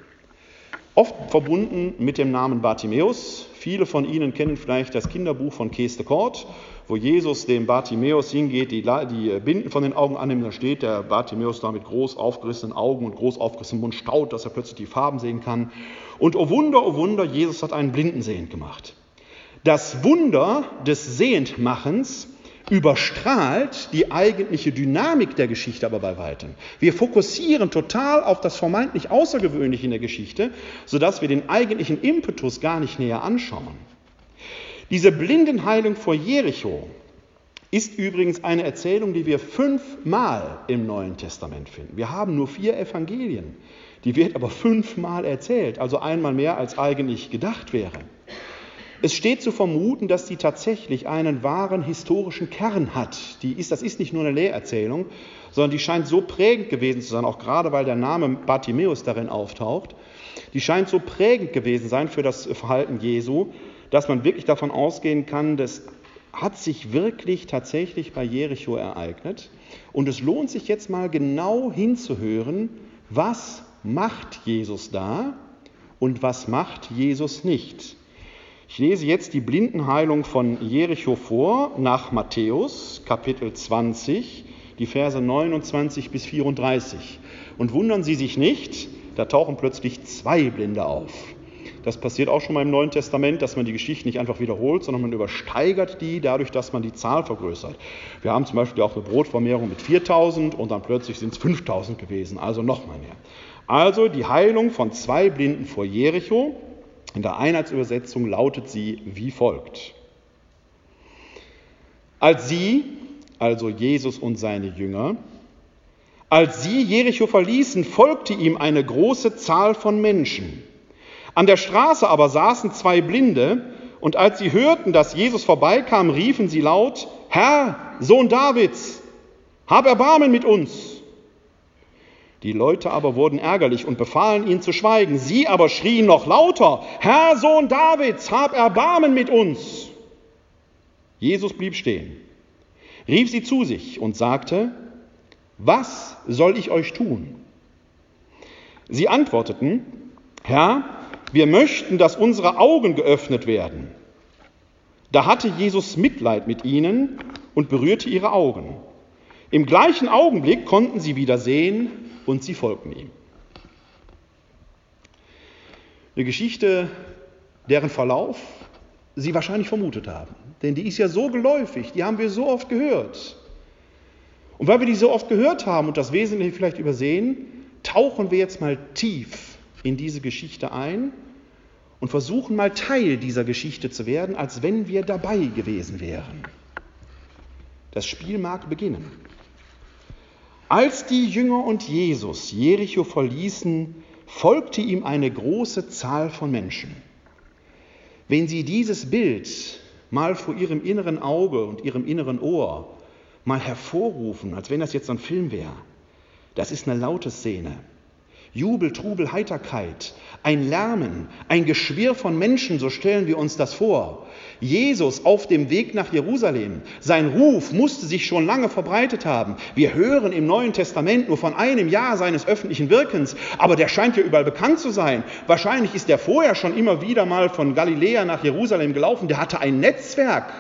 Oft verbunden mit dem Namen Bartimäus. Viele von Ihnen kennen vielleicht das Kinderbuch von Kees de Kort, wo Jesus dem Bartimäus hingeht, die, die Binden von den Augen annimmt. Da steht der Bartimäus da mit groß aufgerissenen Augen und groß aufgerissenem Mund staut, dass er plötzlich die Farben sehen kann. Und oh Wunder, oh Wunder, Jesus hat einen Blinden sehend gemacht. Das Wunder des Sehendmachens überstrahlt die eigentliche Dynamik der Geschichte aber bei weitem. Wir fokussieren total auf das vermeintlich Außergewöhnliche in der Geschichte, sodass wir den eigentlichen Impetus gar nicht näher anschauen. Diese Blindenheilung vor Jericho ist übrigens eine Erzählung, die wir fünfmal im Neuen Testament finden. Wir haben nur vier Evangelien. Die wird aber fünfmal erzählt, also einmal mehr als eigentlich gedacht wäre. Es steht zu vermuten, dass sie tatsächlich einen wahren historischen Kern hat. Die ist, das ist nicht nur eine Lehrerzählung, sondern die scheint so prägend gewesen zu sein, auch gerade weil der Name Bartimäus darin auftaucht. Die scheint so prägend gewesen sein für das Verhalten Jesu, dass man wirklich davon ausgehen kann, das hat sich wirklich tatsächlich bei Jericho ereignet. Und es lohnt sich jetzt mal genau hinzuhören, was macht Jesus da und was macht Jesus nicht. Ich lese jetzt die Blindenheilung von Jericho vor nach Matthäus Kapitel 20, die Verse 29 bis 34. Und wundern Sie sich nicht, da tauchen plötzlich zwei Blinde auf. Das passiert auch schon mal im Neuen Testament, dass man die Geschichte nicht einfach wiederholt, sondern man übersteigert die dadurch, dass man die Zahl vergrößert. Wir haben zum Beispiel auch eine Brotvermehrung mit 4000 und dann plötzlich sind es 5000 gewesen, also noch mal mehr. Also die Heilung von zwei Blinden vor Jericho, in der Einheitsübersetzung lautet sie wie folgt. Als sie, also Jesus und seine Jünger, als sie Jericho verließen, folgte ihm eine große Zahl von Menschen. An der Straße aber saßen zwei Blinde, und als sie hörten, dass Jesus vorbeikam, riefen sie laut, Herr, Sohn Davids, hab Erbarmen mit uns. Die Leute aber wurden ärgerlich und befahlen ihn zu schweigen. Sie aber schrien noch lauter, Herr Sohn Davids, hab Erbarmen mit uns. Jesus blieb stehen, rief sie zu sich und sagte, was soll ich euch tun? Sie antworteten, Herr, wir möchten, dass unsere Augen geöffnet werden. Da hatte Jesus Mitleid mit ihnen und berührte ihre Augen. Im gleichen Augenblick konnten sie wieder sehen und sie folgten ihm. Eine Geschichte, deren Verlauf Sie wahrscheinlich vermutet haben. Denn die ist ja so geläufig, die haben wir so oft gehört. Und weil wir die so oft gehört haben und das Wesentliche vielleicht übersehen, tauchen wir jetzt mal tief in diese Geschichte ein und versuchen mal Teil dieser Geschichte zu werden, als wenn wir dabei gewesen wären. Das Spiel mag beginnen. Als die Jünger und Jesus Jericho verließen, folgte ihm eine große Zahl von Menschen. Wenn Sie dieses Bild mal vor Ihrem inneren Auge und Ihrem inneren Ohr mal hervorrufen, als wenn das jetzt ein Film wäre, das ist eine laute Szene. Jubel, Trubel, Heiterkeit, ein Lärmen, ein Geschwirr von Menschen, so stellen wir uns das vor. Jesus auf dem Weg nach Jerusalem. Sein Ruf musste sich schon lange verbreitet haben. Wir hören im Neuen Testament nur von einem Jahr seines öffentlichen Wirkens, aber der scheint ja überall bekannt zu sein. Wahrscheinlich ist er vorher schon immer wieder mal von Galiläa nach Jerusalem gelaufen. Der hatte ein Netzwerk.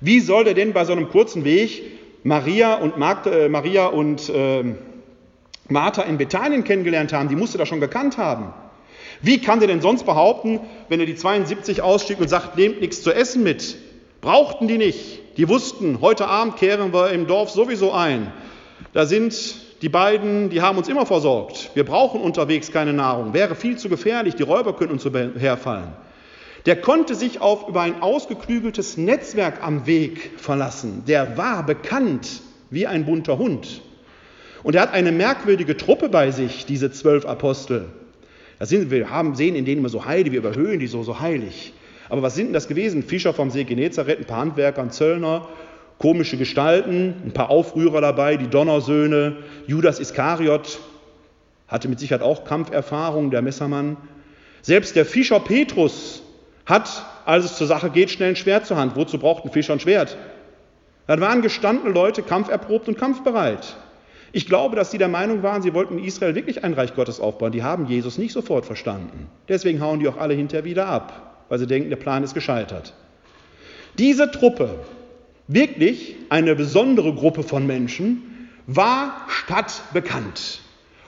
Wie soll der denn bei so einem kurzen Weg Maria und, Magd, äh, Maria und äh, Martha in Bethanien kennengelernt haben? Die musste er schon gekannt haben. Wie kann der denn sonst behaupten, wenn er die 72 ausstieg und sagt, nehmt nichts zu essen mit? Brauchten die nicht. Die wussten, heute Abend kehren wir im Dorf sowieso ein. Da sind die beiden, die haben uns immer versorgt. Wir brauchen unterwegs keine Nahrung. Wäre viel zu gefährlich. Die Räuber könnten uns herfallen. Der konnte sich auf über ein ausgeklügeltes Netzwerk am Weg verlassen. Der war bekannt wie ein bunter Hund. Und er hat eine merkwürdige Truppe bei sich, diese zwölf Apostel. Das sind, wir haben, sehen in denen immer so Heide, wir überhöhen die so, so heilig. Aber was sind denn das gewesen? Fischer vom See Genezareth, ein paar Handwerker, ein Zöllner, komische Gestalten, ein paar Aufrührer dabei, die Donnersöhne, Judas Iskariot hatte mit Sicherheit auch Kampferfahrung, der Messermann. Selbst der Fischer Petrus hat, als es zur Sache geht, schnell ein Schwert zur Hand. Wozu braucht ein Fischer ein Schwert? Das waren gestandene Leute, kampferprobt und kampfbereit. Ich glaube, dass sie der Meinung waren, sie wollten in Israel wirklich ein Reich Gottes aufbauen. Die haben Jesus nicht sofort verstanden. Deswegen hauen die auch alle hinterher wieder ab, weil sie denken, der Plan ist gescheitert. Diese Truppe, wirklich eine besondere Gruppe von Menschen, war stadtbekannt.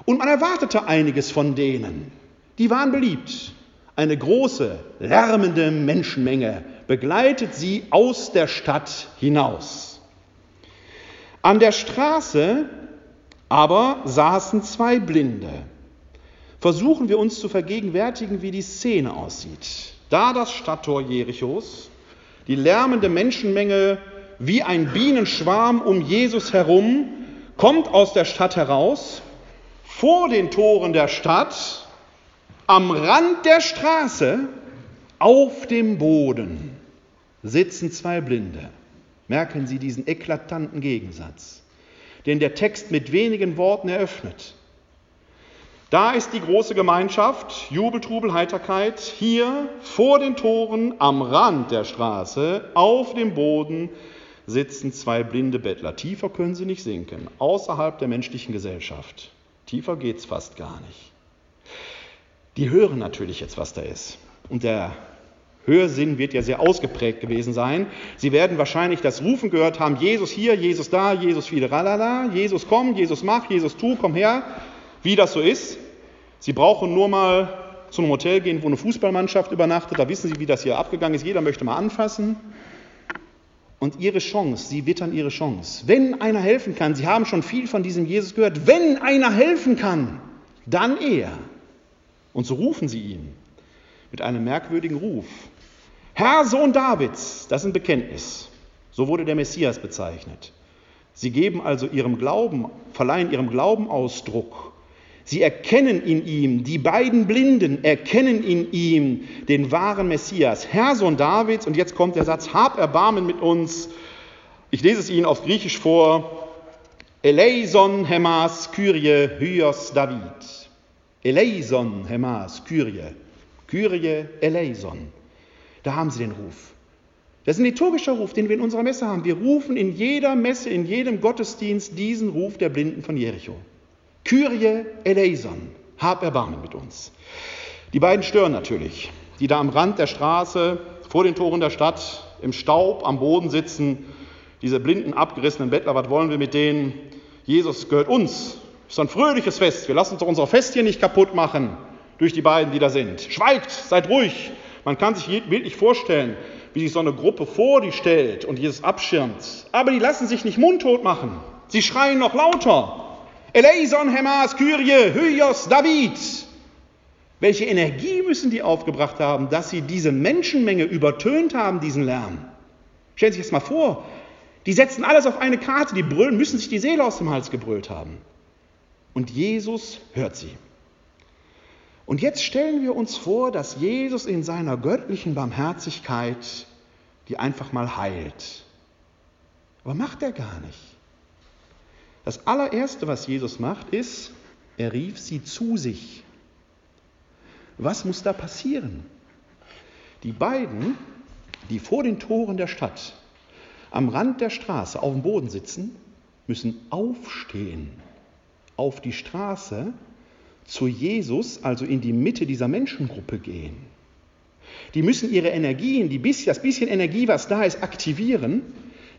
Und man erwartete einiges von denen. Die waren beliebt. Eine große, lärmende Menschenmenge begleitet sie aus der Stadt hinaus. An der Straße aber saßen zwei Blinde. Versuchen wir uns zu vergegenwärtigen, wie die Szene aussieht. Da das Stadttor Jerichos, die lärmende Menschenmenge wie ein Bienenschwarm um Jesus herum, kommt aus der Stadt heraus, vor den Toren der Stadt, am Rand der Straße, auf dem Boden sitzen zwei Blinde. Merken Sie diesen eklatanten Gegensatz den der Text mit wenigen Worten eröffnet. Da ist die große Gemeinschaft, Jubel, Trubel, Heiterkeit, hier vor den Toren am Rand der Straße, auf dem Boden sitzen zwei blinde Bettler. Tiefer können sie nicht sinken, außerhalb der menschlichen Gesellschaft. Tiefer geht es fast gar nicht. Die hören natürlich jetzt, was da ist. Und der Hörsinn wird ja sehr ausgeprägt gewesen sein. Sie werden wahrscheinlich das Rufen gehört haben, Jesus hier, Jesus da, Jesus wieder, ralala, Jesus komm, Jesus mach, Jesus tu, komm her, wie das so ist. Sie brauchen nur mal zu einem Hotel gehen, wo eine Fußballmannschaft übernachtet, da wissen Sie, wie das hier abgegangen ist. Jeder möchte mal anfassen. Und Ihre Chance, Sie wittern Ihre Chance. Wenn einer helfen kann, Sie haben schon viel von diesem Jesus gehört, wenn einer helfen kann, dann er. Und so rufen Sie ihn mit einem merkwürdigen Ruf. Herr Sohn Davids, das ist ein Bekenntnis. So wurde der Messias bezeichnet. Sie geben also ihrem Glauben, verleihen ihrem Glauben Ausdruck. Sie erkennen in ihm, die beiden Blinden erkennen in ihm den wahren Messias, Herr Sohn Davids. Und jetzt kommt der Satz, hab Erbarmen mit uns. Ich lese es Ihnen auf Griechisch vor. Eleison hemas Kyrie hyos David. Eleison hemas Kyrie. Kyrie eleison. Da haben Sie den Ruf. Das ist ein liturgischer Ruf, den wir in unserer Messe haben. Wir rufen in jeder Messe, in jedem Gottesdienst diesen Ruf der Blinden von Jericho. Kyrie eleison, hab Erbarmen mit uns. Die beiden stören natürlich, die da am Rand der Straße, vor den Toren der Stadt, im Staub am Boden sitzen, diese blinden, abgerissenen Bettler, was wollen wir mit denen? Jesus gehört uns. Ist ein fröhliches Fest. Wir lassen uns doch unser Fest hier nicht kaputt machen durch die beiden, die da sind. Schweigt, seid ruhig. Man kann sich bildlich vorstellen, wie sich so eine Gruppe vor die stellt und Jesus abschirmt. Aber die lassen sich nicht mundtot machen. Sie schreien noch lauter. Eleison, Hemas, Kyrie, Hyos, David. Welche Energie müssen die aufgebracht haben, dass sie diese Menschenmenge übertönt haben, diesen Lärm? Stellen Sie sich das mal vor. Die setzen alles auf eine Karte, die brüllen, müssen sich die Seele aus dem Hals gebrüllt haben. Und Jesus hört sie. Und jetzt stellen wir uns vor, dass Jesus in seiner göttlichen Barmherzigkeit die einfach mal heilt. Aber macht er gar nicht. Das allererste, was Jesus macht, ist, er rief sie zu sich. Was muss da passieren? Die beiden, die vor den Toren der Stadt am Rand der Straße auf dem Boden sitzen, müssen aufstehen, auf die Straße zu Jesus, also in die Mitte dieser Menschengruppe gehen. Die müssen ihre Energien, die bisschen, das bisschen Energie, was da ist, aktivieren.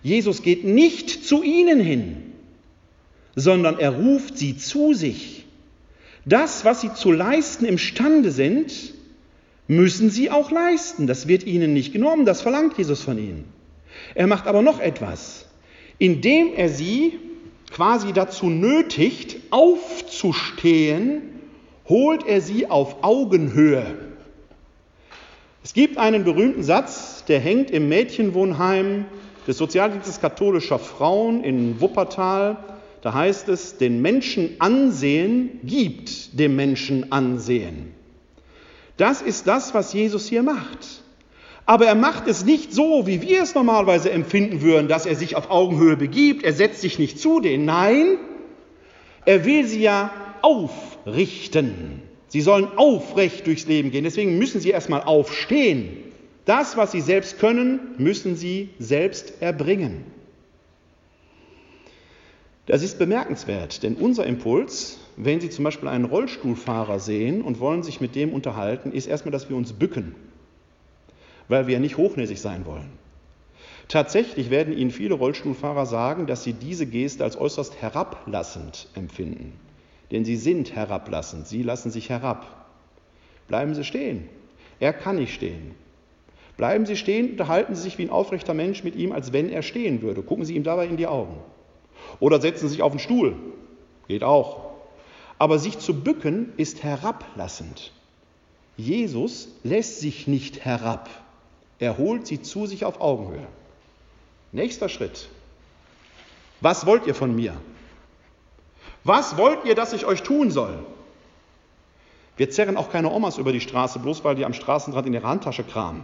Jesus geht nicht zu ihnen hin, sondern er ruft sie zu sich. Das, was sie zu leisten imstande sind, müssen sie auch leisten. Das wird ihnen nicht genommen, das verlangt Jesus von ihnen. Er macht aber noch etwas, indem er sie quasi dazu nötigt, aufzustehen, holt er sie auf Augenhöhe. Es gibt einen berühmten Satz, der hängt im Mädchenwohnheim des Sozialdienstes katholischer Frauen in Wuppertal da heißt es, den Menschen ansehen gibt dem Menschen ansehen. Das ist das, was Jesus hier macht. Aber er macht es nicht so, wie wir es normalerweise empfinden würden, dass er sich auf Augenhöhe begibt, er setzt sich nicht zu denen. Nein, er will sie ja aufrichten. Sie sollen aufrecht durchs Leben gehen. Deswegen müssen sie erstmal aufstehen. Das, was sie selbst können, müssen sie selbst erbringen. Das ist bemerkenswert, denn unser Impuls, wenn Sie zum Beispiel einen Rollstuhlfahrer sehen und wollen sich mit dem unterhalten, ist erstmal, dass wir uns bücken, weil wir nicht hochnäsig sein wollen. Tatsächlich werden Ihnen viele Rollstuhlfahrer sagen, dass sie diese Geste als äußerst herablassend empfinden. Denn sie sind herablassend, sie lassen sich herab. Bleiben Sie stehen. Er kann nicht stehen. Bleiben Sie stehen, unterhalten Sie sich wie ein aufrechter Mensch mit ihm, als wenn er stehen würde. Gucken Sie ihm dabei in die Augen. Oder setzen sich auf den Stuhl. Geht auch. Aber sich zu bücken ist herablassend. Jesus lässt sich nicht herab. Er holt sie zu sich auf Augenhöhe. Nächster Schritt. Was wollt ihr von mir? Was wollt ihr, dass ich euch tun soll? Wir zerren auch keine Omas über die Straße, bloß weil die am Straßenrand in ihrer Handtasche kramen.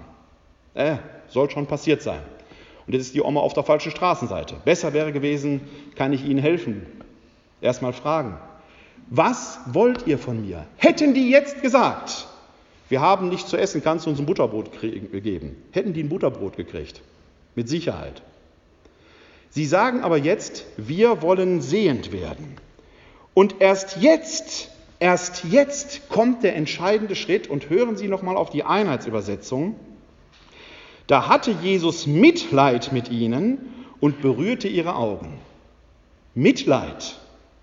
Äh, soll schon passiert sein. Und jetzt ist die Oma auf der falschen Straßenseite. Besser wäre gewesen, kann ich Ihnen helfen? Erstmal fragen. Was wollt ihr von mir? Hätten die jetzt gesagt, wir haben nichts zu essen, kannst du uns ein Butterbrot geben? Hätten die ein Butterbrot gekriegt? Mit Sicherheit. Sie sagen aber jetzt, wir wollen sehend werden. Und erst jetzt, erst jetzt kommt der entscheidende Schritt und hören Sie nochmal auf die Einheitsübersetzung. Da hatte Jesus Mitleid mit ihnen und berührte ihre Augen. Mitleid,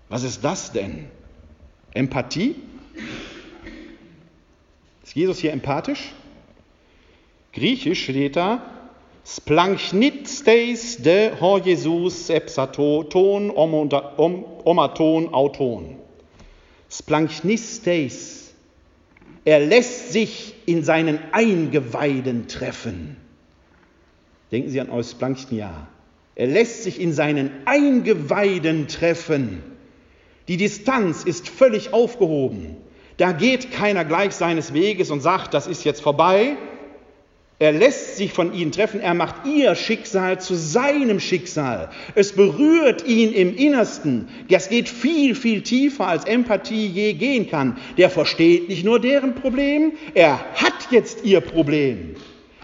was ist das denn? Empathie? Ist Jesus hier empathisch? Griechisch steht da, Splanchnitstes de ho Jesus epsato ton omaton auton. Splanchnitstes. Er lässt sich in seinen Eingeweiden treffen. Denken Sie an Eusplanchnia. Er lässt sich in seinen Eingeweiden treffen. Die Distanz ist völlig aufgehoben. Da geht keiner gleich seines Weges und sagt, das ist jetzt vorbei. Er lässt sich von ihnen treffen, er macht ihr Schicksal zu seinem Schicksal. Es berührt ihn im Innersten. Das geht viel, viel tiefer, als Empathie je gehen kann. Der versteht nicht nur deren Problem, er hat jetzt ihr Problem.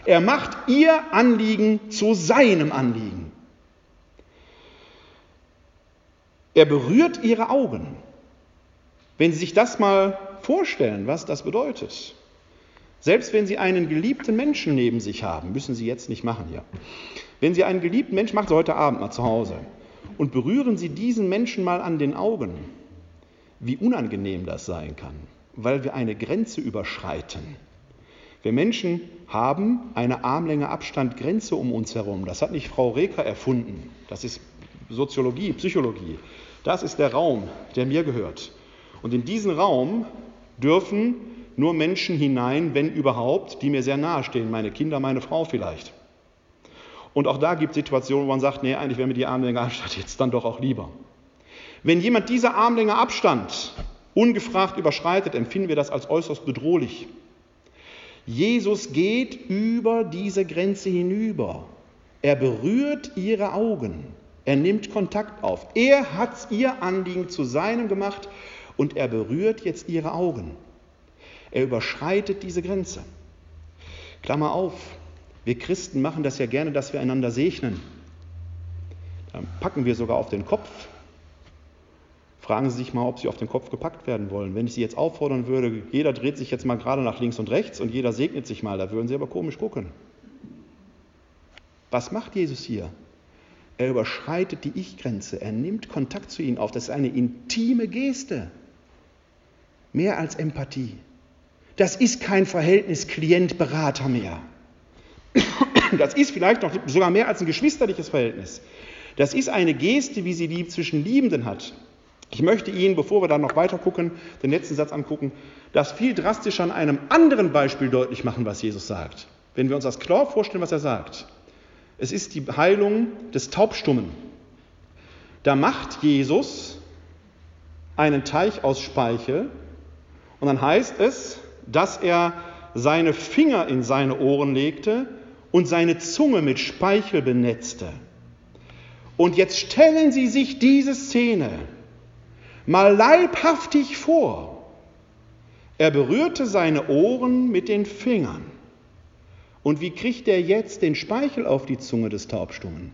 Er macht ihr Anliegen zu seinem Anliegen. Er berührt ihre Augen. Wenn Sie sich das mal vorstellen, was das bedeutet. Selbst wenn Sie einen geliebten Menschen neben sich haben, müssen Sie jetzt nicht machen hier. Wenn Sie einen geliebten Menschen, machen Sie heute Abend mal zu Hause und berühren Sie diesen Menschen mal an den Augen, wie unangenehm das sein kann, weil wir eine Grenze überschreiten Wir Menschen haben eine Armlänge Abstand Grenze um uns herum. Das hat nicht Frau Reker erfunden. Das ist Soziologie, Psychologie. Das ist der Raum, der mir gehört. Und in diesen Raum dürfen nur Menschen hinein, wenn überhaupt, die mir sehr nahe stehen, meine Kinder, meine Frau vielleicht. Und auch da gibt es Situationen, wo man sagt, nee, eigentlich wäre mir die Armlänge Abstand jetzt dann doch auch lieber. Wenn jemand diese Armlänge Abstand ungefragt überschreitet, empfinden wir das als äußerst bedrohlich. Jesus geht über diese Grenze hinüber. Er berührt ihre Augen. Er nimmt Kontakt auf. Er hat ihr Anliegen zu seinem gemacht und er berührt jetzt ihre Augen. Er überschreitet diese Grenze. Klammer auf, wir Christen machen das ja gerne, dass wir einander segnen. Dann packen wir sogar auf den Kopf. Fragen Sie sich mal, ob Sie auf den Kopf gepackt werden wollen. Wenn ich Sie jetzt auffordern würde, jeder dreht sich jetzt mal gerade nach links und rechts und jeder segnet sich mal, da würden Sie aber komisch gucken. Was macht Jesus hier? Er überschreitet die Ich-Grenze. Er nimmt Kontakt zu ihnen auf. Das ist eine intime Geste. Mehr als Empathie. Das ist kein Verhältnis Klient-Berater mehr. Das ist vielleicht noch sogar mehr als ein geschwisterliches Verhältnis. Das ist eine Geste, wie sie die zwischen Liebenden hat. Ich möchte Ihnen, bevor wir dann noch weiter gucken, den letzten Satz angucken, das viel drastischer an einem anderen Beispiel deutlich machen, was Jesus sagt. Wenn wir uns das klar vorstellen, was er sagt. Es ist die Heilung des Taubstummen. Da macht Jesus einen Teich aus Speichel und dann heißt es, dass er seine Finger in seine Ohren legte und seine Zunge mit Speichel benetzte. Und jetzt stellen Sie sich diese Szene mal leibhaftig vor. Er berührte seine Ohren mit den Fingern. Und wie kriegt er jetzt den Speichel auf die Zunge des Taubstummen?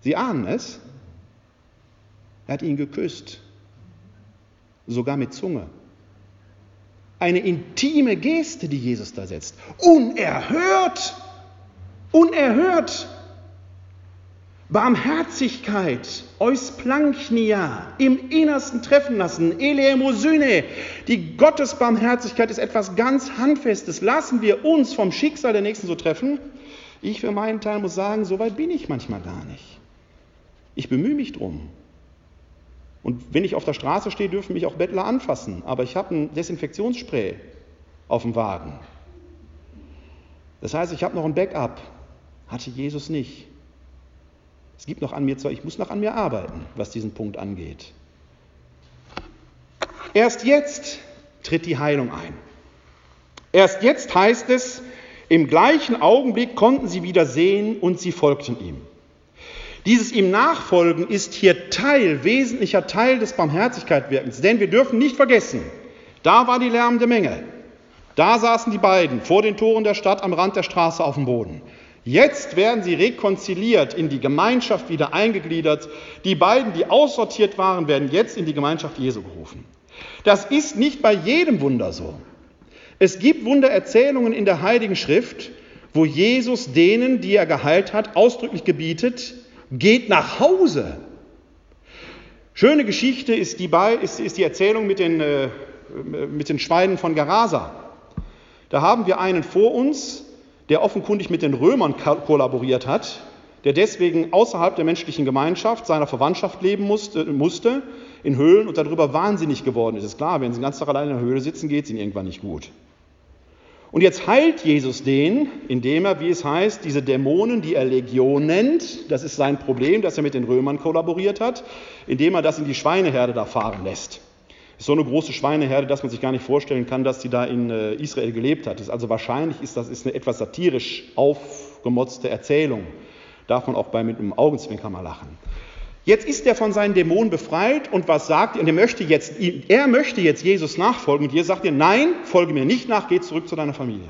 Sie ahnen es? Er hat ihn geküsst, sogar mit Zunge. Eine intime Geste, die Jesus da setzt. Unerhört! Unerhört! Barmherzigkeit, Eusplanchnia, im Innersten treffen lassen, Eleemosyne. Die Gottesbarmherzigkeit ist etwas ganz Handfestes. Lassen wir uns vom Schicksal der Nächsten so treffen. Ich für meinen Teil muss sagen, so weit bin ich manchmal gar nicht. Ich bemühe mich drum. Und wenn ich auf der Straße stehe, dürfen mich auch Bettler anfassen. Aber ich habe ein Desinfektionsspray auf dem Wagen. Das heißt, ich habe noch ein Backup. Hatte Jesus nicht. Es gibt noch an mir zwar, ich muss noch an mir arbeiten, was diesen Punkt angeht. Erst jetzt tritt die Heilung ein. Erst jetzt heißt es, im gleichen Augenblick konnten sie wieder sehen und sie folgten ihm. Dieses ihm Nachfolgen ist hier Teil, wesentlicher Teil des Barmherzigkeitwirkens. Denn wir dürfen nicht vergessen, da war die lärmende Menge. Da saßen die beiden vor den Toren der Stadt am Rand der Straße auf dem Boden. Jetzt werden sie rekonziliert, in die Gemeinschaft wieder eingegliedert. Die beiden, die aussortiert waren, werden jetzt in die Gemeinschaft Jesu gerufen. Das ist nicht bei jedem Wunder so. Es gibt Wundererzählungen in der Heiligen Schrift, wo Jesus denen, die er geheilt hat, ausdrücklich gebietet, geht nach Hause. Schöne Geschichte ist die, ist, ist die Erzählung mit den, äh, mit den Schweinen von Gerasa. Da haben wir einen vor uns, der offenkundig mit den Römern kollaboriert hat, der deswegen außerhalb der menschlichen Gemeinschaft seiner Verwandtschaft leben musste, musste in Höhlen und darüber wahnsinnig geworden ist. Ist klar, wenn sie ganzen Tag allein in der Höhle sitzen, geht es ihnen irgendwann nicht gut. Und jetzt heilt Jesus den, indem er, wie es heißt, diese Dämonen, die er Legion nennt, das ist sein Problem, dass er mit den Römern kollaboriert hat, indem er das in die Schweineherde da fahren lässt ist so eine große Schweineherde, dass man sich gar nicht vorstellen kann, dass sie da in äh, Israel gelebt hat. Also wahrscheinlich ist das ist eine etwas satirisch aufgemotzte Erzählung. Darf man auch bei mit einem Augenzwinker mal lachen. Jetzt ist er von seinen Dämonen befreit und was sagt er? Und er möchte jetzt, er möchte jetzt Jesus nachfolgen und ihr sagt ihr, nein, folge mir nicht nach, geh zurück zu deiner Familie.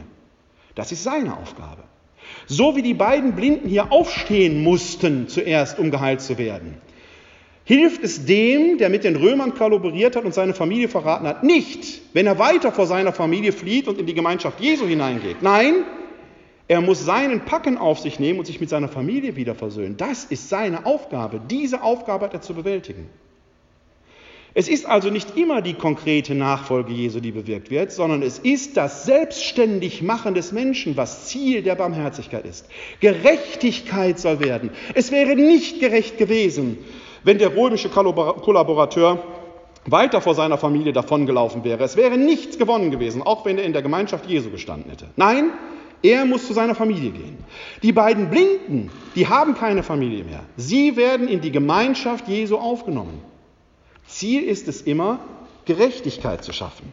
Das ist seine Aufgabe. So wie die beiden Blinden hier aufstehen mussten zuerst, um geheilt zu werden, hilft es dem, der mit den Römern kollaboriert hat und seine Familie verraten hat, nicht, wenn er weiter vor seiner Familie flieht und in die Gemeinschaft Jesu hineingeht. Nein, er muss seinen Packen auf sich nehmen und sich mit seiner Familie wieder versöhnen. Das ist seine Aufgabe. Diese Aufgabe hat er zu bewältigen. Es ist also nicht immer die konkrete Nachfolge Jesu, die bewirkt wird, sondern es ist das selbstständig Machen des Menschen, was Ziel der Barmherzigkeit ist. Gerechtigkeit soll werden. Es wäre nicht gerecht gewesen, wenn der römische Kollaborateur weiter vor seiner Familie davongelaufen wäre. Es wäre nichts gewonnen gewesen, auch wenn er in der Gemeinschaft Jesu gestanden hätte. Nein, er muss zu seiner Familie gehen. Die beiden Blinden, die haben keine Familie mehr. Sie werden in die Gemeinschaft Jesu aufgenommen. Ziel ist es immer, Gerechtigkeit zu schaffen.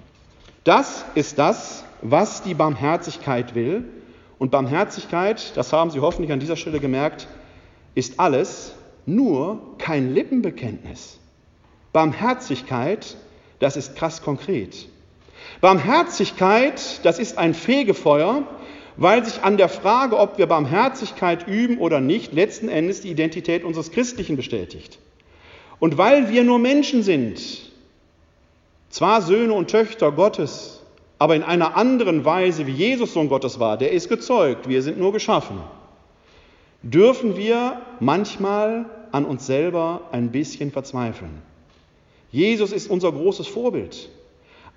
Das ist das, was die Barmherzigkeit will. Und Barmherzigkeit, das haben Sie hoffentlich an dieser Stelle gemerkt, ist alles nur kein Lippenbekenntnis. Barmherzigkeit, das ist krass konkret. Barmherzigkeit, das ist ein Fegefeuer, weil sich an der Frage, ob wir Barmherzigkeit üben oder nicht, letzten Endes die Identität unseres Christlichen bestätigt. Und weil wir nur Menschen sind, zwar Söhne und Töchter Gottes, aber in einer anderen Weise, wie Jesus Sohn Gottes war, der ist gezeugt, wir sind nur geschaffen, dürfen wir manchmal an uns selber ein bisschen verzweifeln. Jesus ist unser großes Vorbild.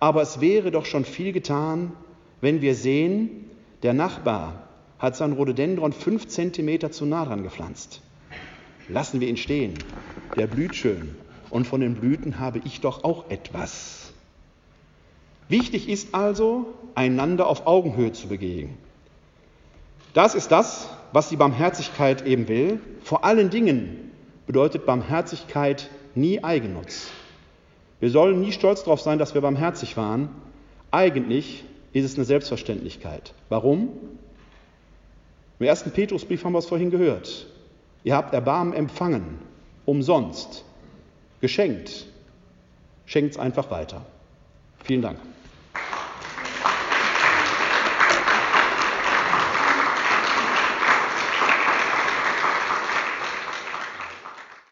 Aber es wäre doch schon viel getan, wenn wir sehen, der Nachbar hat sein Rhododendron fünf Zentimeter zu nah dran gepflanzt. Lassen wir ihn stehen. Der blüht schön. Und von den Blüten habe ich doch auch etwas. Wichtig ist also, einander auf Augenhöhe zu begegnen. Das ist das, was die Barmherzigkeit eben will. Vor allen Dingen bedeutet Barmherzigkeit nie Eigennutz. Wir sollen nie stolz darauf sein, dass wir barmherzig waren. Eigentlich ist es eine Selbstverständlichkeit. Warum? Im ersten Petrusbrief haben wir es vorhin gehört. Ihr habt Erbarmen empfangen, umsonst, geschenkt. Schenkt es einfach weiter. Vielen Dank.